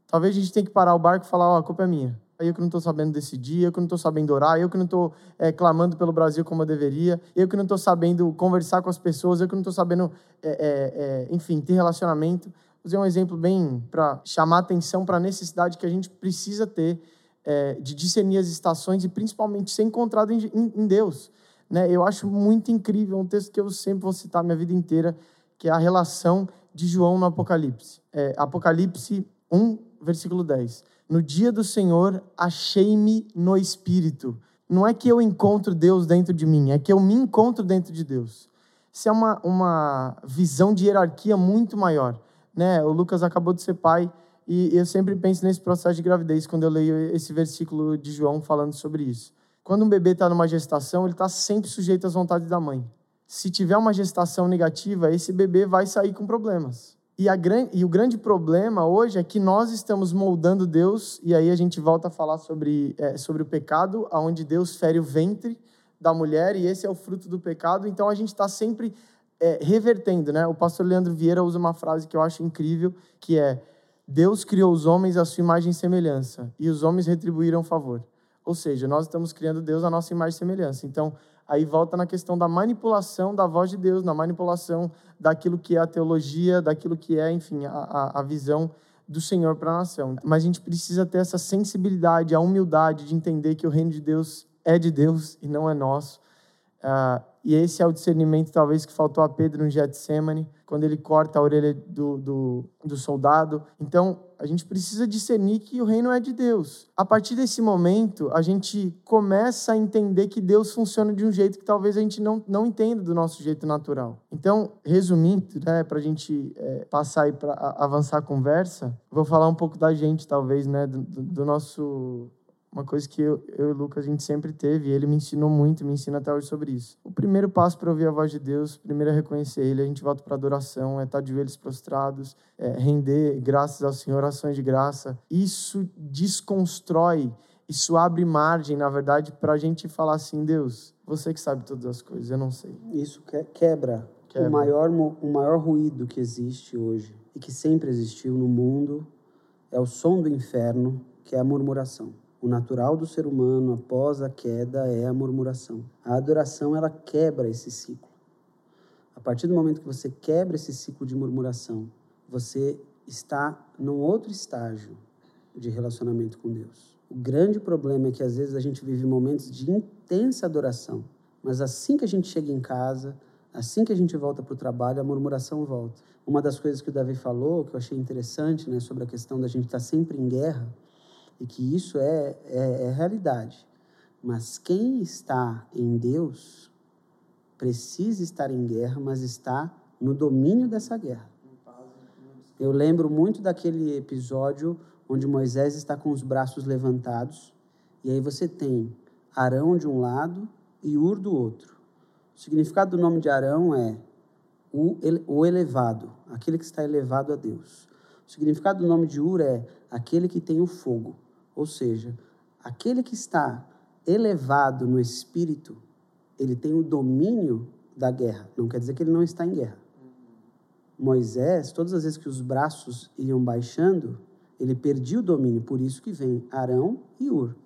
Talvez a gente tenha que parar o barco e falar: Ó, oh, a culpa é minha. Eu que não estou sabendo decidir, eu que não estou sabendo orar, eu que não estou é, clamando pelo Brasil como eu deveria, eu que não estou sabendo conversar com as pessoas, eu que não estou sabendo, é, é, é, enfim, ter relacionamento. Vou usar um exemplo bem para chamar atenção para a necessidade que a gente precisa ter é, de discernir as estações e principalmente ser encontrado em, em, em Deus. Né? Eu acho muito incrível um texto que eu sempre vou citar minha vida inteira, que é a relação de João no Apocalipse. É, Apocalipse 1, versículo 10. No dia do Senhor, achei-me no Espírito. Não é que eu encontro Deus dentro de mim, é que eu me encontro dentro de Deus. Isso é uma, uma visão de hierarquia muito maior. Né? O Lucas acabou de ser pai e eu sempre penso nesse processo de gravidez quando eu leio esse versículo de João falando sobre isso. Quando um bebê está numa gestação, ele está sempre sujeito às vontades da mãe se tiver uma gestação negativa, esse bebê vai sair com problemas. E, a, e o grande problema hoje é que nós estamos moldando Deus, e aí a gente volta a falar sobre, é, sobre o pecado, onde Deus fere o ventre da mulher, e esse é o fruto do pecado. Então a gente está sempre é, revertendo. Né? O pastor Leandro Vieira usa uma frase que eu acho incrível, que é: Deus criou os homens à sua imagem e semelhança, e os homens retribuíram favor. Ou seja, nós estamos criando Deus à nossa imagem e semelhança. Então, aí volta na questão da manipulação da voz de Deus, na manipulação daquilo que é a teologia, daquilo que é, enfim, a, a visão do Senhor para a nação. Mas a gente precisa ter essa sensibilidade, a humildade de entender que o reino de Deus é de Deus e não é nosso. Uh, e esse é o discernimento, talvez, que faltou a Pedro no Getsemane, quando ele corta a orelha do, do, do, soldado. Então, a gente precisa discernir que o reino é de Deus. A partir desse momento, a gente começa a entender que Deus funciona de um jeito que talvez a gente não, não entenda do nosso jeito natural. Então, resumindo, né, para a gente é, passar e avançar a conversa, vou falar um pouco da gente, talvez, né, do, do nosso uma coisa que eu, eu e o Lucas a gente sempre teve, e ele me ensinou muito, me ensina até hoje sobre isso. O primeiro passo para ouvir a voz de Deus, primeiro é reconhecer Ele, a gente volta para adoração, é estar de joelhos prostrados, é render graças ao Senhor, ações de graça. Isso desconstrói, isso abre margem, na verdade, para a gente falar assim: Deus, você que sabe todas as coisas, eu não sei. Isso quebra, quebra. O, maior, o maior ruído que existe hoje e que sempre existiu no mundo é o som do inferno, que é a murmuração. O natural do ser humano após a queda é a murmuração. A adoração ela quebra esse ciclo. A partir do momento que você quebra esse ciclo de murmuração, você está num outro estágio de relacionamento com Deus. O grande problema é que às vezes a gente vive momentos de intensa adoração, mas assim que a gente chega em casa, assim que a gente volta para o trabalho, a murmuração volta. Uma das coisas que o Davi falou, que eu achei interessante, né, sobre a questão da gente estar sempre em guerra, e que isso é, é, é realidade. Mas quem está em Deus precisa estar em guerra, mas está no domínio dessa guerra. Eu lembro muito daquele episódio onde Moisés está com os braços levantados, e aí você tem Arão de um lado e Ur do outro. O significado do nome de Arão é o elevado, aquele que está elevado a Deus. O significado do nome de Ur é aquele que tem o fogo. Ou seja, aquele que está elevado no espírito, ele tem o domínio da guerra. Não quer dizer que ele não está em guerra. Moisés, todas as vezes que os braços iam baixando, ele perdia o domínio, por isso que vem Arão e Ur.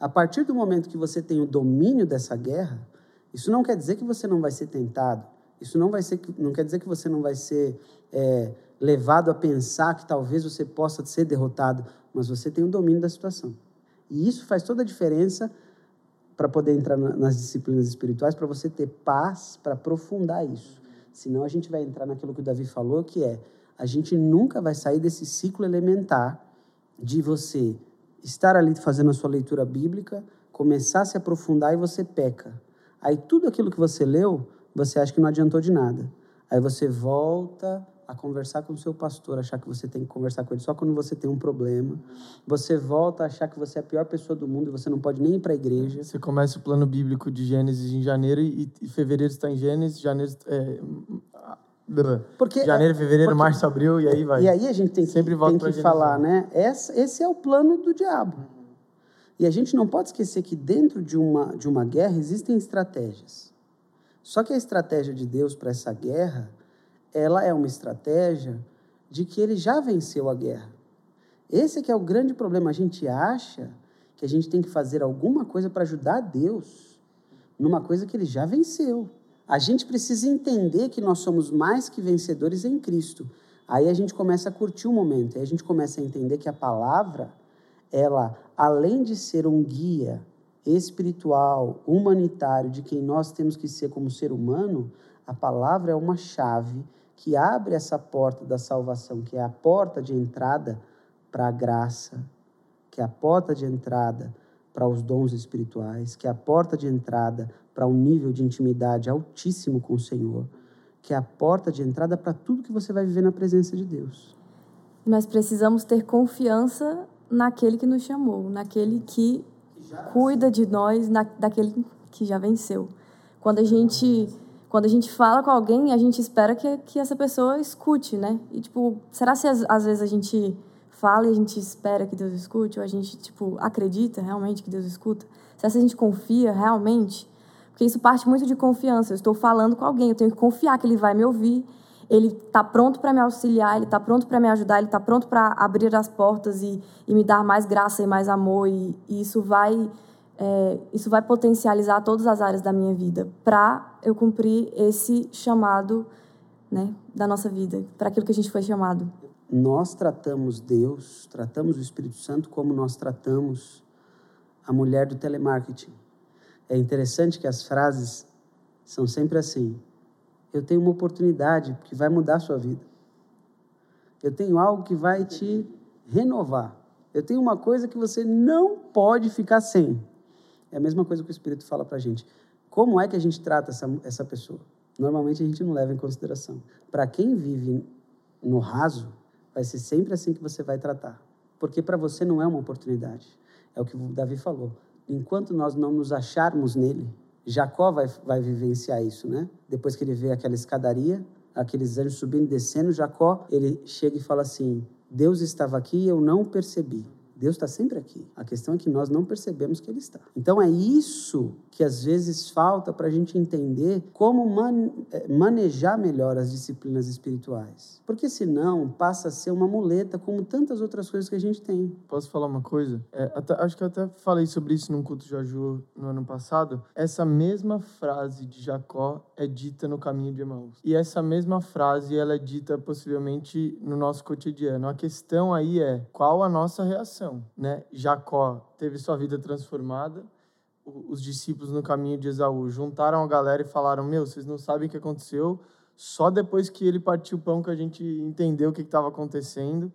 A partir do momento que você tem o domínio dessa guerra, isso não quer dizer que você não vai ser tentado, isso não, vai ser, não quer dizer que você não vai ser é, levado a pensar que talvez você possa ser derrotado, mas você tem o domínio da situação. E isso faz toda a diferença para poder entrar nas disciplinas espirituais, para você ter paz, para aprofundar isso. Senão a gente vai entrar naquilo que o Davi falou, que é a gente nunca vai sair desse ciclo elementar de você estar ali fazendo a sua leitura bíblica, começar a se aprofundar e você peca. Aí tudo aquilo que você leu, você acha que não adiantou de nada. Aí você volta a conversar com o seu pastor, achar que você tem que conversar com ele só quando você tem um problema. Você volta a achar que você é a pior pessoa do mundo e você não pode nem ir para a igreja. Você começa o plano bíblico de Gênesis em janeiro e, e fevereiro está em Gênesis, janeiro é, porque, janeiro, fevereiro, porque, março, abril e aí vai. E aí a gente tem que, Sempre tem que falar, né? Esse, esse é o plano do diabo. E a gente não pode esquecer que dentro de uma, de uma guerra existem estratégias. Só que a estratégia de Deus para essa guerra, ela é uma estratégia de que ele já venceu a guerra. Esse é que é o grande problema. A gente acha que a gente tem que fazer alguma coisa para ajudar Deus numa coisa que ele já venceu. A gente precisa entender que nós somos mais que vencedores em Cristo. Aí a gente começa a curtir o momento, aí a gente começa a entender que a palavra, ela, além de ser um guia espiritual, humanitário de quem nós temos que ser como ser humano, a palavra é uma chave que abre essa porta da salvação, que é a porta de entrada para a graça, que é a porta de entrada para os dons espirituais, que é a porta de entrada para um nível de intimidade altíssimo com o Senhor, que é a porta de entrada para tudo que você vai viver na presença de Deus. Nós precisamos ter confiança naquele que nos chamou, naquele que cuida de nós, na, daquele que já venceu. Quando a gente quando a gente fala com alguém, a gente espera que, que essa pessoa escute, né? E tipo, será se às, vezes a gente fala e a gente espera que Deus escute, ou a gente, tipo, acredita realmente que Deus escuta? Será que a gente confia realmente? Porque isso parte muito de confiança. Eu estou falando com alguém, eu tenho que confiar que ele vai me ouvir, ele está pronto para me auxiliar, ele está pronto para me ajudar, ele está pronto para abrir as portas e, e, me dar mais graça e mais amor. E, e isso vai é, isso vai potencializar todas as áreas da minha vida para eu cumprir esse chamado né, da nossa vida, para aquilo que a gente foi chamado nós tratamos Deus, tratamos o Espírito Santo como nós tratamos a mulher do telemarketing. É interessante que as frases são sempre assim: eu tenho uma oportunidade que vai mudar a sua vida. Eu tenho algo que vai te renovar. Eu tenho uma coisa que você não pode ficar sem. É a mesma coisa que o Espírito fala para a gente. Como é que a gente trata essa, essa pessoa? Normalmente a gente não leva em consideração. Para quem vive no raso, Vai ser sempre assim que você vai tratar. Porque para você não é uma oportunidade. É o que o Davi falou. Enquanto nós não nos acharmos nele, Jacó vai, vai vivenciar isso, né? Depois que ele vê aquela escadaria, aqueles anjos subindo e descendo, Jacó, ele chega e fala assim: Deus estava aqui e eu não percebi. Deus está sempre aqui. A questão é que nós não percebemos que Ele está. Então é isso que às vezes falta para a gente entender como é, manejar melhor as disciplinas espirituais. Porque senão passa a ser uma muleta como tantas outras coisas que a gente tem. Posso falar uma coisa? É, até, acho que eu até falei sobre isso num culto de Jaju no ano passado. Essa mesma frase de Jacó é dita no caminho de Emaús. E essa mesma frase ela é dita possivelmente no nosso cotidiano. A questão aí é qual a nossa reação né? Jacó teve sua vida transformada. Os discípulos no caminho de Esaú juntaram a galera e falaram: Meu, vocês não sabem o que aconteceu. Só depois que ele partiu o pão que a gente entendeu o que estava acontecendo.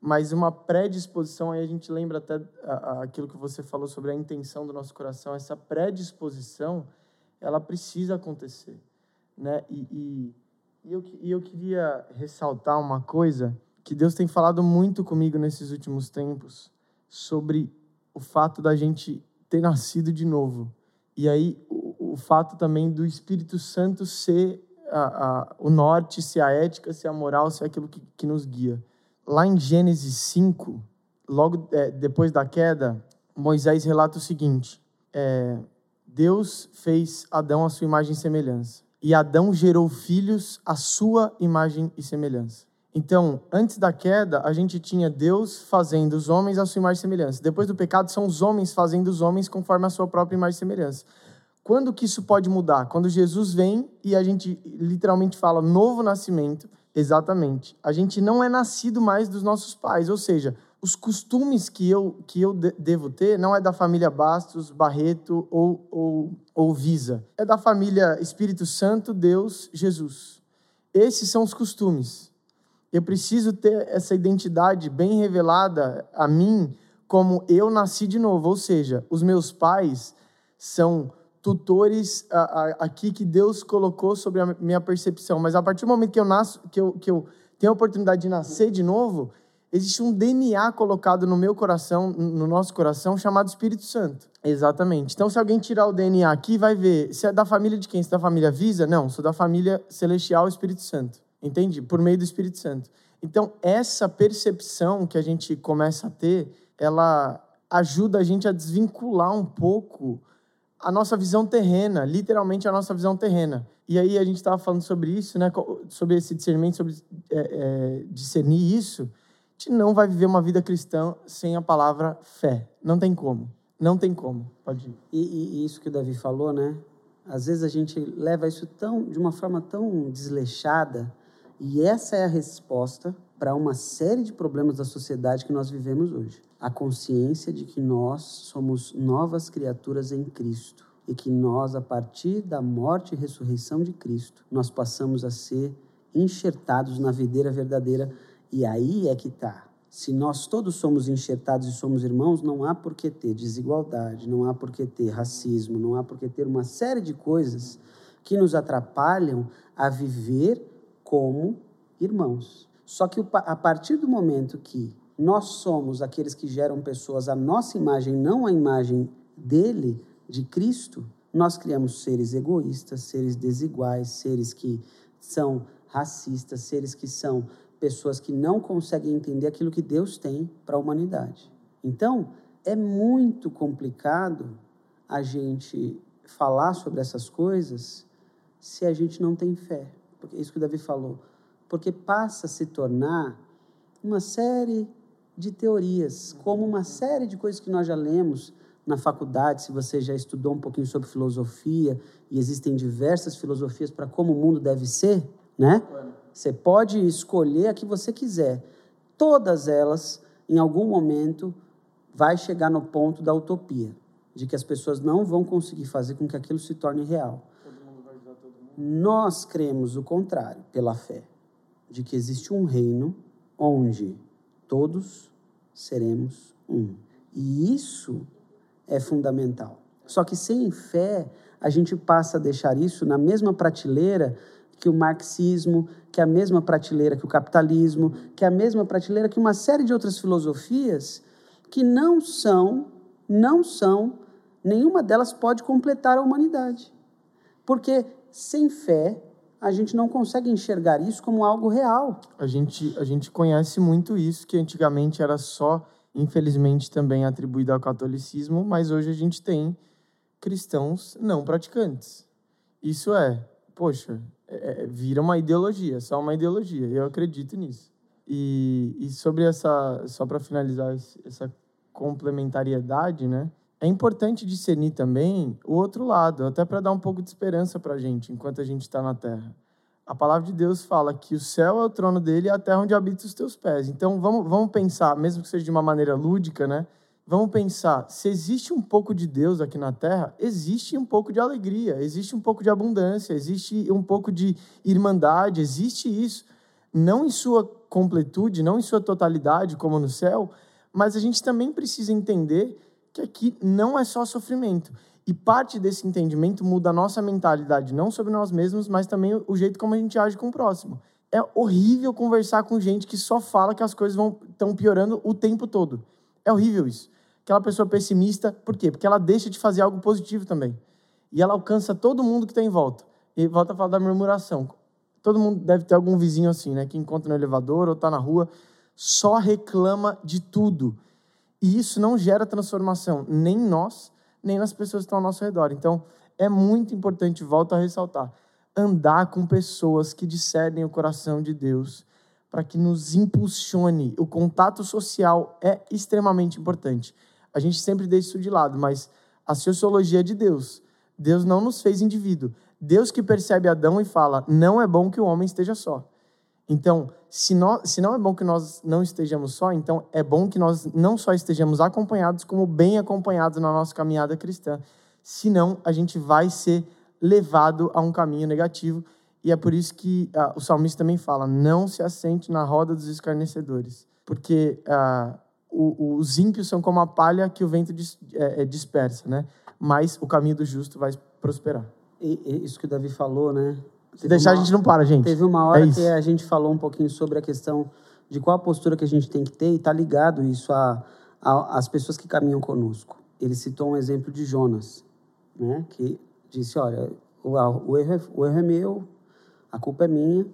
Mas uma predisposição, aí a gente lembra até aquilo que você falou sobre a intenção do nosso coração. Essa predisposição, ela precisa acontecer. Né? E, e, e, eu, e eu queria ressaltar uma coisa que Deus tem falado muito comigo nesses últimos tempos sobre o fato da gente ter nascido de novo. E aí, o, o fato também do Espírito Santo ser a, a, o norte, ser a ética, ser a moral, ser aquilo que, que nos guia. Lá em Gênesis 5, logo é, depois da queda, Moisés relata o seguinte: é, Deus fez Adão à sua imagem e semelhança. E Adão gerou filhos à sua imagem e semelhança. Então, antes da queda, a gente tinha Deus fazendo os homens à sua imagem e semelhança. Depois do pecado, são os homens fazendo os homens conforme a sua própria imagem e semelhança. Quando que isso pode mudar? Quando Jesus vem e a gente literalmente fala novo nascimento, exatamente. A gente não é nascido mais dos nossos pais, ou seja, os costumes que eu, que eu devo ter não é da família Bastos, Barreto ou, ou, ou Visa. É da família Espírito Santo, Deus, Jesus. Esses são os costumes. Eu preciso ter essa identidade bem revelada a mim como eu nasci de novo, ou seja, os meus pais são tutores aqui que Deus colocou sobre a minha percepção, mas a partir do momento que eu nasço, que eu, que eu tenho a oportunidade de nascer de novo, existe um DNA colocado no meu coração, no nosso coração, chamado Espírito Santo. Exatamente. Então, se alguém tirar o DNA aqui, vai ver se é da família de quem? Se é da família Visa? Não, sou da família Celestial Espírito Santo. Entende? Por meio do Espírito Santo. Então, essa percepção que a gente começa a ter, ela ajuda a gente a desvincular um pouco a nossa visão terrena, literalmente a nossa visão terrena. E aí a gente estava falando sobre isso, né? Sobre esse discernimento, sobre é, é, discernir isso. A gente não vai viver uma vida cristã sem a palavra fé. Não tem como. Não tem como. Pode ir. E, e isso que o Davi falou, né? Às vezes a gente leva isso tão, de uma forma tão desleixada, e essa é a resposta para uma série de problemas da sociedade que nós vivemos hoje. A consciência de que nós somos novas criaturas em Cristo e que nós, a partir da morte e ressurreição de Cristo, nós passamos a ser enxertados na videira verdadeira. E aí é que está. Se nós todos somos enxertados e somos irmãos, não há por que ter desigualdade, não há por que ter racismo, não há por que ter uma série de coisas que nos atrapalham a viver como irmãos. Só que a partir do momento que nós somos aqueles que geram pessoas à nossa imagem, não à imagem dele, de Cristo, nós criamos seres egoístas, seres desiguais, seres que são racistas, seres que são pessoas que não conseguem entender aquilo que Deus tem para a humanidade. Então, é muito complicado a gente falar sobre essas coisas se a gente não tem fé. Porque é isso que o Davi falou porque passa a se tornar uma série de teorias, como uma série de coisas que nós já lemos na faculdade, se você já estudou um pouquinho sobre filosofia, e existem diversas filosofias para como o mundo deve ser, né? Você pode escolher a que você quiser. Todas elas, em algum momento, vai chegar no ponto da utopia, de que as pessoas não vão conseguir fazer com que aquilo se torne real. Nós cremos o contrário, pela fé de que existe um reino onde todos seremos um. E isso é fundamental. Só que sem fé, a gente passa a deixar isso na mesma prateleira que o marxismo, que a mesma prateleira que o capitalismo, que a mesma prateleira que uma série de outras filosofias que não são, não são, nenhuma delas pode completar a humanidade. Porque sem fé a gente não consegue enxergar isso como algo real. A gente, a gente conhece muito isso, que antigamente era só, infelizmente, também atribuído ao catolicismo, mas hoje a gente tem cristãos não praticantes. Isso é, poxa, é, é vira uma ideologia, só uma ideologia, eu acredito nisso. E, e sobre essa, só para finalizar essa complementariedade, né? É importante discernir também o outro lado, até para dar um pouco de esperança para a gente enquanto a gente está na terra. A palavra de Deus fala que o céu é o trono dele e a terra onde habita os teus pés. Então vamos, vamos pensar, mesmo que seja de uma maneira lúdica, né? Vamos pensar, se existe um pouco de Deus aqui na terra, existe um pouco de alegria, existe um pouco de abundância, existe um pouco de irmandade, existe isso. Não em sua completude, não em sua totalidade, como no céu, mas a gente também precisa entender que aqui não é só sofrimento. E parte desse entendimento muda a nossa mentalidade, não sobre nós mesmos, mas também o jeito como a gente age com o próximo. É horrível conversar com gente que só fala que as coisas estão piorando o tempo todo. É horrível isso. Aquela pessoa pessimista, por quê? Porque ela deixa de fazer algo positivo também. E ela alcança todo mundo que está em volta. E volta a falar da murmuração. Todo mundo deve ter algum vizinho assim, né? Que encontra no elevador ou está na rua, só reclama de tudo e isso não gera transformação nem em nós, nem nas pessoas que estão ao nosso redor. Então, é muito importante, volto a ressaltar, andar com pessoas que discernem o coração de Deus para que nos impulsione. O contato social é extremamente importante. A gente sempre deixa isso de lado, mas a sociologia é de Deus. Deus não nos fez indivíduo. Deus que percebe Adão e fala: não é bom que o homem esteja só. Então, se, se não é bom que nós não estejamos só, então é bom que nós não só estejamos acompanhados, como bem acompanhados na nossa caminhada cristã. Senão, a gente vai ser levado a um caminho negativo. E é por isso que ah, o salmista também fala: não se assente na roda dos escarnecedores. Porque ah, o, os ímpios são como a palha que o vento dis, é, é, dispersa, né? mas o caminho do justo vai prosperar. E isso que o Davi falou, né? Se deixar, uma, a gente não para, gente. Teve uma hora é que a gente falou um pouquinho sobre a questão de qual a postura que a gente tem que ter, e está ligado isso às pessoas que caminham conosco. Ele citou um exemplo de Jonas, né? que disse: Olha, o, o, erro, é, o erro é meu, a culpa é minha,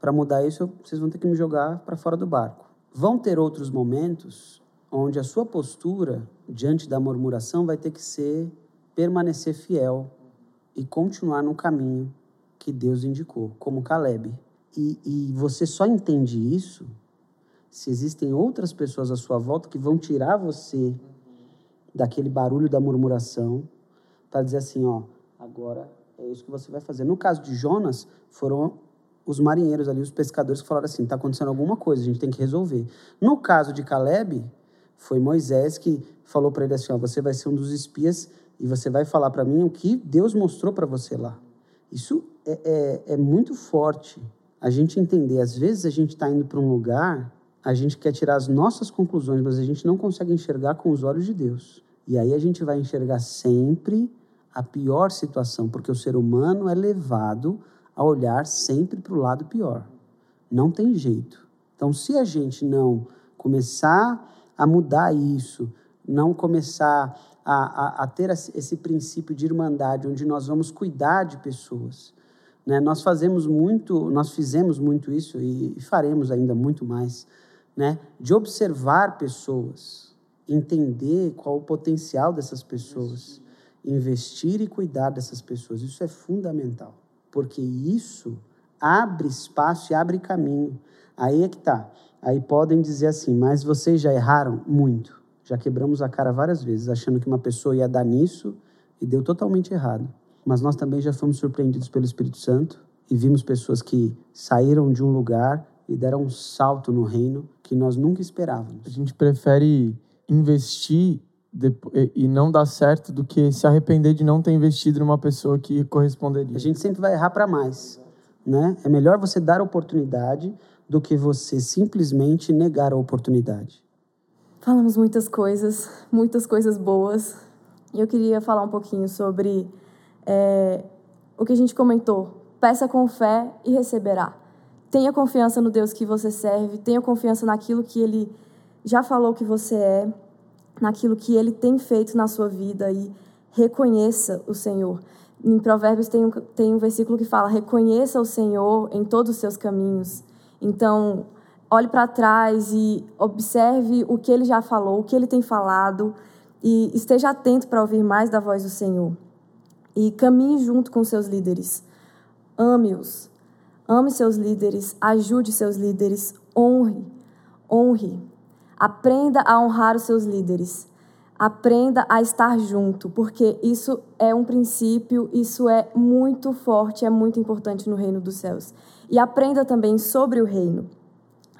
para mudar isso, vocês vão ter que me jogar para fora do barco. Vão ter outros momentos onde a sua postura diante da murmuração vai ter que ser permanecer fiel e continuar no caminho que Deus indicou, como Caleb. E, e você só entende isso se existem outras pessoas à sua volta que vão tirar você daquele barulho da murmuração para dizer assim, ó, agora é isso que você vai fazer. No caso de Jonas, foram os marinheiros ali, os pescadores que falaram assim: está acontecendo alguma coisa, a gente tem que resolver. No caso de Caleb, foi Moisés que falou para ele assim: ó, você vai ser um dos espias e você vai falar para mim o que Deus mostrou para você lá. Isso é, é, é, muito forte a gente entender. Às vezes a gente está indo para um lugar, a gente quer tirar as nossas conclusões, mas a gente não consegue enxergar com os olhos de Deus. E aí a gente vai enxergar sempre a pior situação, porque o ser humano é levado a olhar sempre para o lado pior. Não tem jeito. Então, se a gente não começar a mudar isso, não começar a, a, a ter esse princípio de irmandade, onde nós vamos cuidar de pessoas, né? nós fazemos muito, nós fizemos muito isso e, e faremos ainda muito mais, né? de observar pessoas, entender qual o potencial dessas pessoas, investir e cuidar dessas pessoas. Isso é fundamental porque isso abre espaço e abre caminho. Aí é que tá. Aí podem dizer assim, mas vocês já erraram muito. Já quebramos a cara várias vezes, achando que uma pessoa ia dar nisso e deu totalmente errado. Mas nós também já fomos surpreendidos pelo Espírito Santo e vimos pessoas que saíram de um lugar e deram um salto no reino que nós nunca esperávamos. A gente prefere investir e não dar certo do que se arrepender de não ter investido numa pessoa que corresponderia. A gente sempre vai errar para mais, né? É melhor você dar oportunidade do que você simplesmente negar a oportunidade. Falamos muitas coisas, muitas coisas boas. E eu queria falar um pouquinho sobre é, o que a gente comentou. Peça com fé e receberá. Tenha confiança no Deus que você serve, tenha confiança naquilo que Ele já falou que você é naquilo que ele tem feito na sua vida e reconheça o Senhor. Em Provérbios tem um, tem um versículo que fala: reconheça o Senhor em todos os seus caminhos. Então, olhe para trás e observe o que ele já falou, o que ele tem falado, e esteja atento para ouvir mais da voz do Senhor. E caminhe junto com seus líderes. Ame-os. Ame seus líderes, ajude seus líderes, honre, honre. Aprenda a honrar os seus líderes. Aprenda a estar junto, porque isso é um princípio, isso é muito forte, é muito importante no reino dos céus. E aprenda também sobre o reino.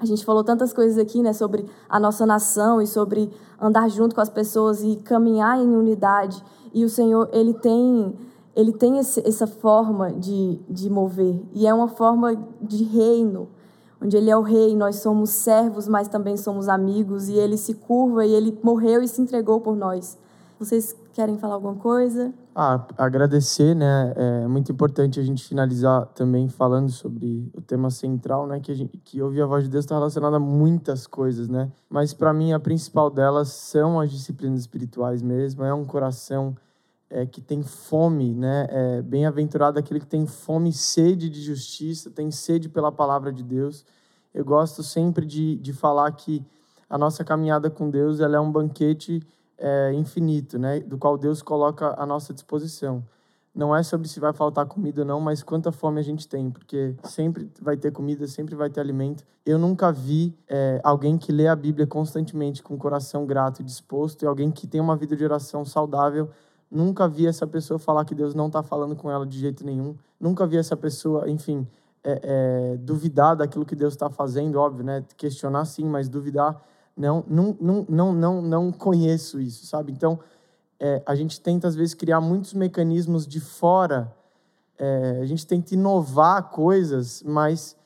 A gente falou tantas coisas aqui, né, sobre a nossa nação e sobre andar junto com as pessoas e caminhar em unidade. E o Senhor, ele tem, ele tem esse, essa forma de, de mover. E é uma forma de reino onde ele é o rei, nós somos servos, mas também somos amigos, e ele se curva e ele morreu e se entregou por nós. Vocês querem falar alguma coisa? Ah, agradecer, né? É muito importante a gente finalizar também falando sobre o tema central, né? Que, a gente, que ouvir a voz de Deus está relacionado a muitas coisas, né? Mas para mim a principal delas são as disciplinas espirituais mesmo. É um coração é, que tem fome, né? É, Bem-aventurado aquele que tem fome e sede de justiça, tem sede pela palavra de Deus. Eu gosto sempre de, de falar que a nossa caminhada com Deus ela é um banquete é, infinito, né? Do qual Deus coloca à nossa disposição. Não é sobre se vai faltar comida ou não, mas quanta fome a gente tem, porque sempre vai ter comida, sempre vai ter alimento. Eu nunca vi é, alguém que lê a Bíblia constantemente com o coração grato e disposto, e alguém que tem uma vida de oração saudável Nunca vi essa pessoa falar que Deus não está falando com ela de jeito nenhum. Nunca vi essa pessoa, enfim, é, é, duvidar daquilo que Deus está fazendo, óbvio, né? Questionar sim, mas duvidar, não, não, não, não, não, conheço isso, sabe? Então, é, a gente tenta às vezes criar muitos mecanismos de fora. É, a gente tenta inovar coisas, mas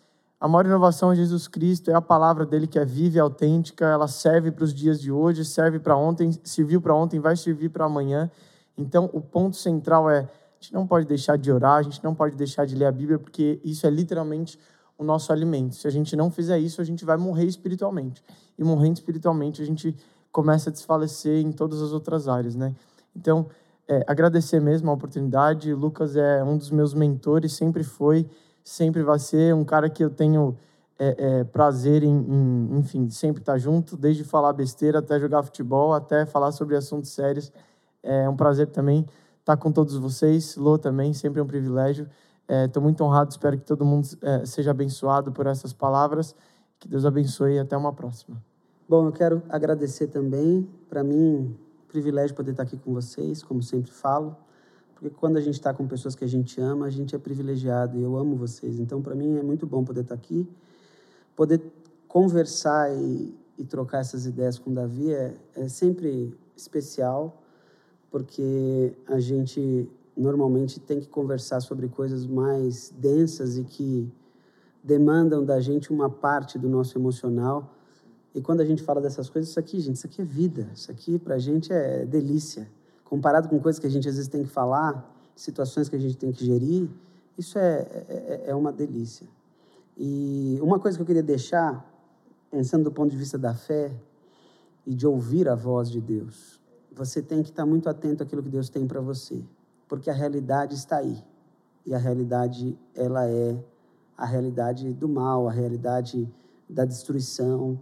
a maior inovação é Jesus Cristo, é a palavra dele que é viva e autêntica. Ela serve para os dias de hoje, serve para ontem, serviu para ontem, vai servir para amanhã. Então, o ponto central é gente não pode deixar de orar, a gente não pode deixar de ler a Bíblia, porque isso é literalmente o nosso alimento. Se a gente não fizer isso, a gente vai morrer espiritualmente. E morrendo espiritualmente, a gente começa a desfalecer em todas as outras áreas, né? Então, é, agradecer mesmo a oportunidade. Lucas é um dos meus mentores, sempre foi, sempre vai ser um cara que eu tenho é, é, prazer em, em, enfim, sempre estar junto, desde falar besteira até jogar futebol, até falar sobre assuntos sérios. É um prazer também estar com todos vocês. Lô também, sempre é um privilégio. Estou é, muito honrado, espero que todo mundo é, seja abençoado por essas palavras. Que Deus abençoe e até uma próxima. Bom, eu quero agradecer também. Para mim, privilégio poder estar aqui com vocês, como sempre falo. Porque quando a gente está com pessoas que a gente ama, a gente é privilegiado e eu amo vocês. Então, para mim, é muito bom poder estar aqui. Poder conversar e, e trocar essas ideias com o Davi é, é sempre especial, porque a gente normalmente tem que conversar sobre coisas mais densas e que demandam da gente uma parte do nosso emocional. E quando a gente fala dessas coisas, isso aqui, gente, isso aqui é vida. Isso aqui para a gente é delícia. Comparado com coisas que a gente às vezes tem que falar, situações que a gente tem que gerir, isso é, é, é uma delícia. E uma coisa que eu queria deixar, pensando do ponto de vista da fé e de ouvir a voz de Deus, você tem que estar muito atento àquilo que Deus tem para você porque a realidade está aí. E a realidade, ela é a realidade do mal, a realidade da destruição.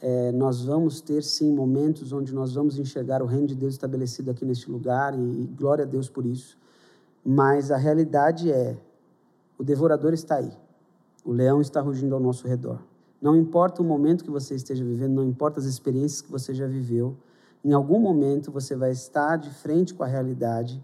É, nós vamos ter, sim, momentos onde nós vamos enxergar o reino de Deus estabelecido aqui neste lugar, e, e glória a Deus por isso. Mas a realidade é: o devorador está aí, o leão está rugindo ao nosso redor. Não importa o momento que você esteja vivendo, não importa as experiências que você já viveu, em algum momento você vai estar de frente com a realidade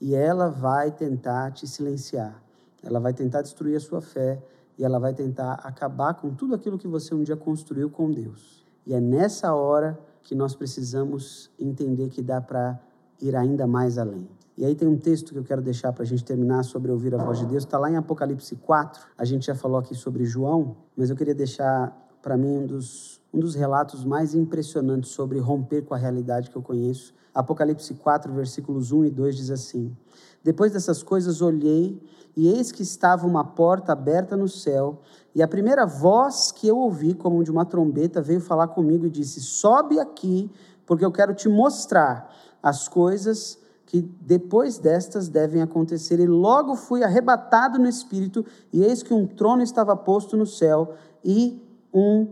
e ela vai tentar te silenciar. Ela vai tentar destruir a sua fé e ela vai tentar acabar com tudo aquilo que você um dia construiu com Deus. E é nessa hora que nós precisamos entender que dá para ir ainda mais além. E aí tem um texto que eu quero deixar para a gente terminar sobre ouvir a voz de Deus. Está lá em Apocalipse 4. A gente já falou aqui sobre João, mas eu queria deixar para mim um dos, um dos relatos mais impressionantes sobre romper com a realidade que eu conheço, Apocalipse 4, versículos 1 e 2 diz assim: Depois dessas coisas olhei, e eis que estava uma porta aberta no céu, e a primeira voz que eu ouvi, como de uma trombeta, veio falar comigo e disse: Sobe aqui, porque eu quero te mostrar as coisas que depois destas devem acontecer. E logo fui arrebatado no espírito, e eis que um trono estava posto no céu, e um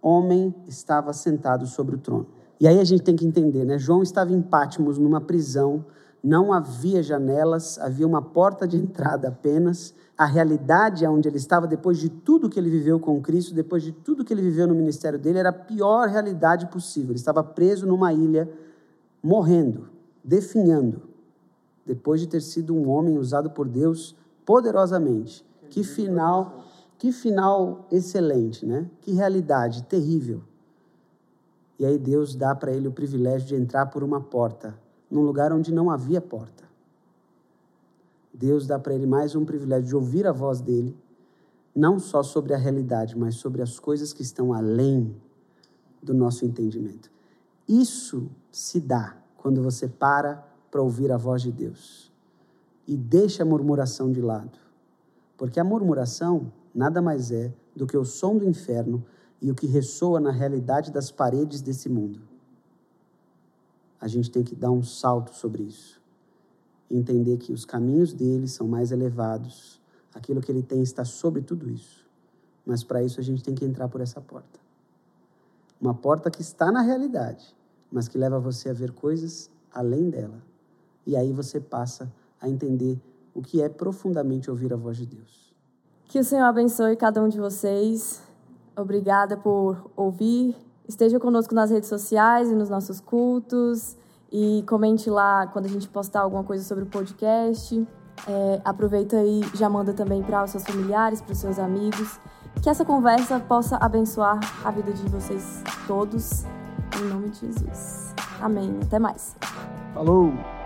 homem estava sentado sobre o trono. E aí a gente tem que entender, né? João estava em Pátimos, numa prisão, não havia janelas, havia uma porta de entrada apenas. A realidade onde ele estava, depois de tudo que ele viveu com Cristo, depois de tudo que ele viveu no ministério dele, era a pior realidade possível. Ele estava preso numa ilha, morrendo, definhando, depois de ter sido um homem usado por Deus poderosamente. Que final, que final excelente, né? Que realidade terrível. E aí Deus dá para ele o privilégio de entrar por uma porta, num lugar onde não havia porta. Deus dá para ele mais um privilégio de ouvir a voz dele, não só sobre a realidade, mas sobre as coisas que estão além do nosso entendimento. Isso se dá quando você para para ouvir a voz de Deus e deixa a murmuração de lado. Porque a murmuração nada mais é do que o som do inferno e o que ressoa na realidade das paredes desse mundo. A gente tem que dar um salto sobre isso. Entender que os caminhos dele são mais elevados, aquilo que ele tem está sobre tudo isso. Mas para isso a gente tem que entrar por essa porta. Uma porta que está na realidade, mas que leva você a ver coisas além dela. E aí você passa a entender o que é profundamente ouvir a voz de Deus. Que o Senhor abençoe cada um de vocês. Obrigada por ouvir. Esteja conosco nas redes sociais e nos nossos cultos. E comente lá quando a gente postar alguma coisa sobre o podcast. É, aproveita e já manda também para os seus familiares, para os seus amigos. Que essa conversa possa abençoar a vida de vocês todos. Em nome de Jesus. Amém. Até mais. Falou!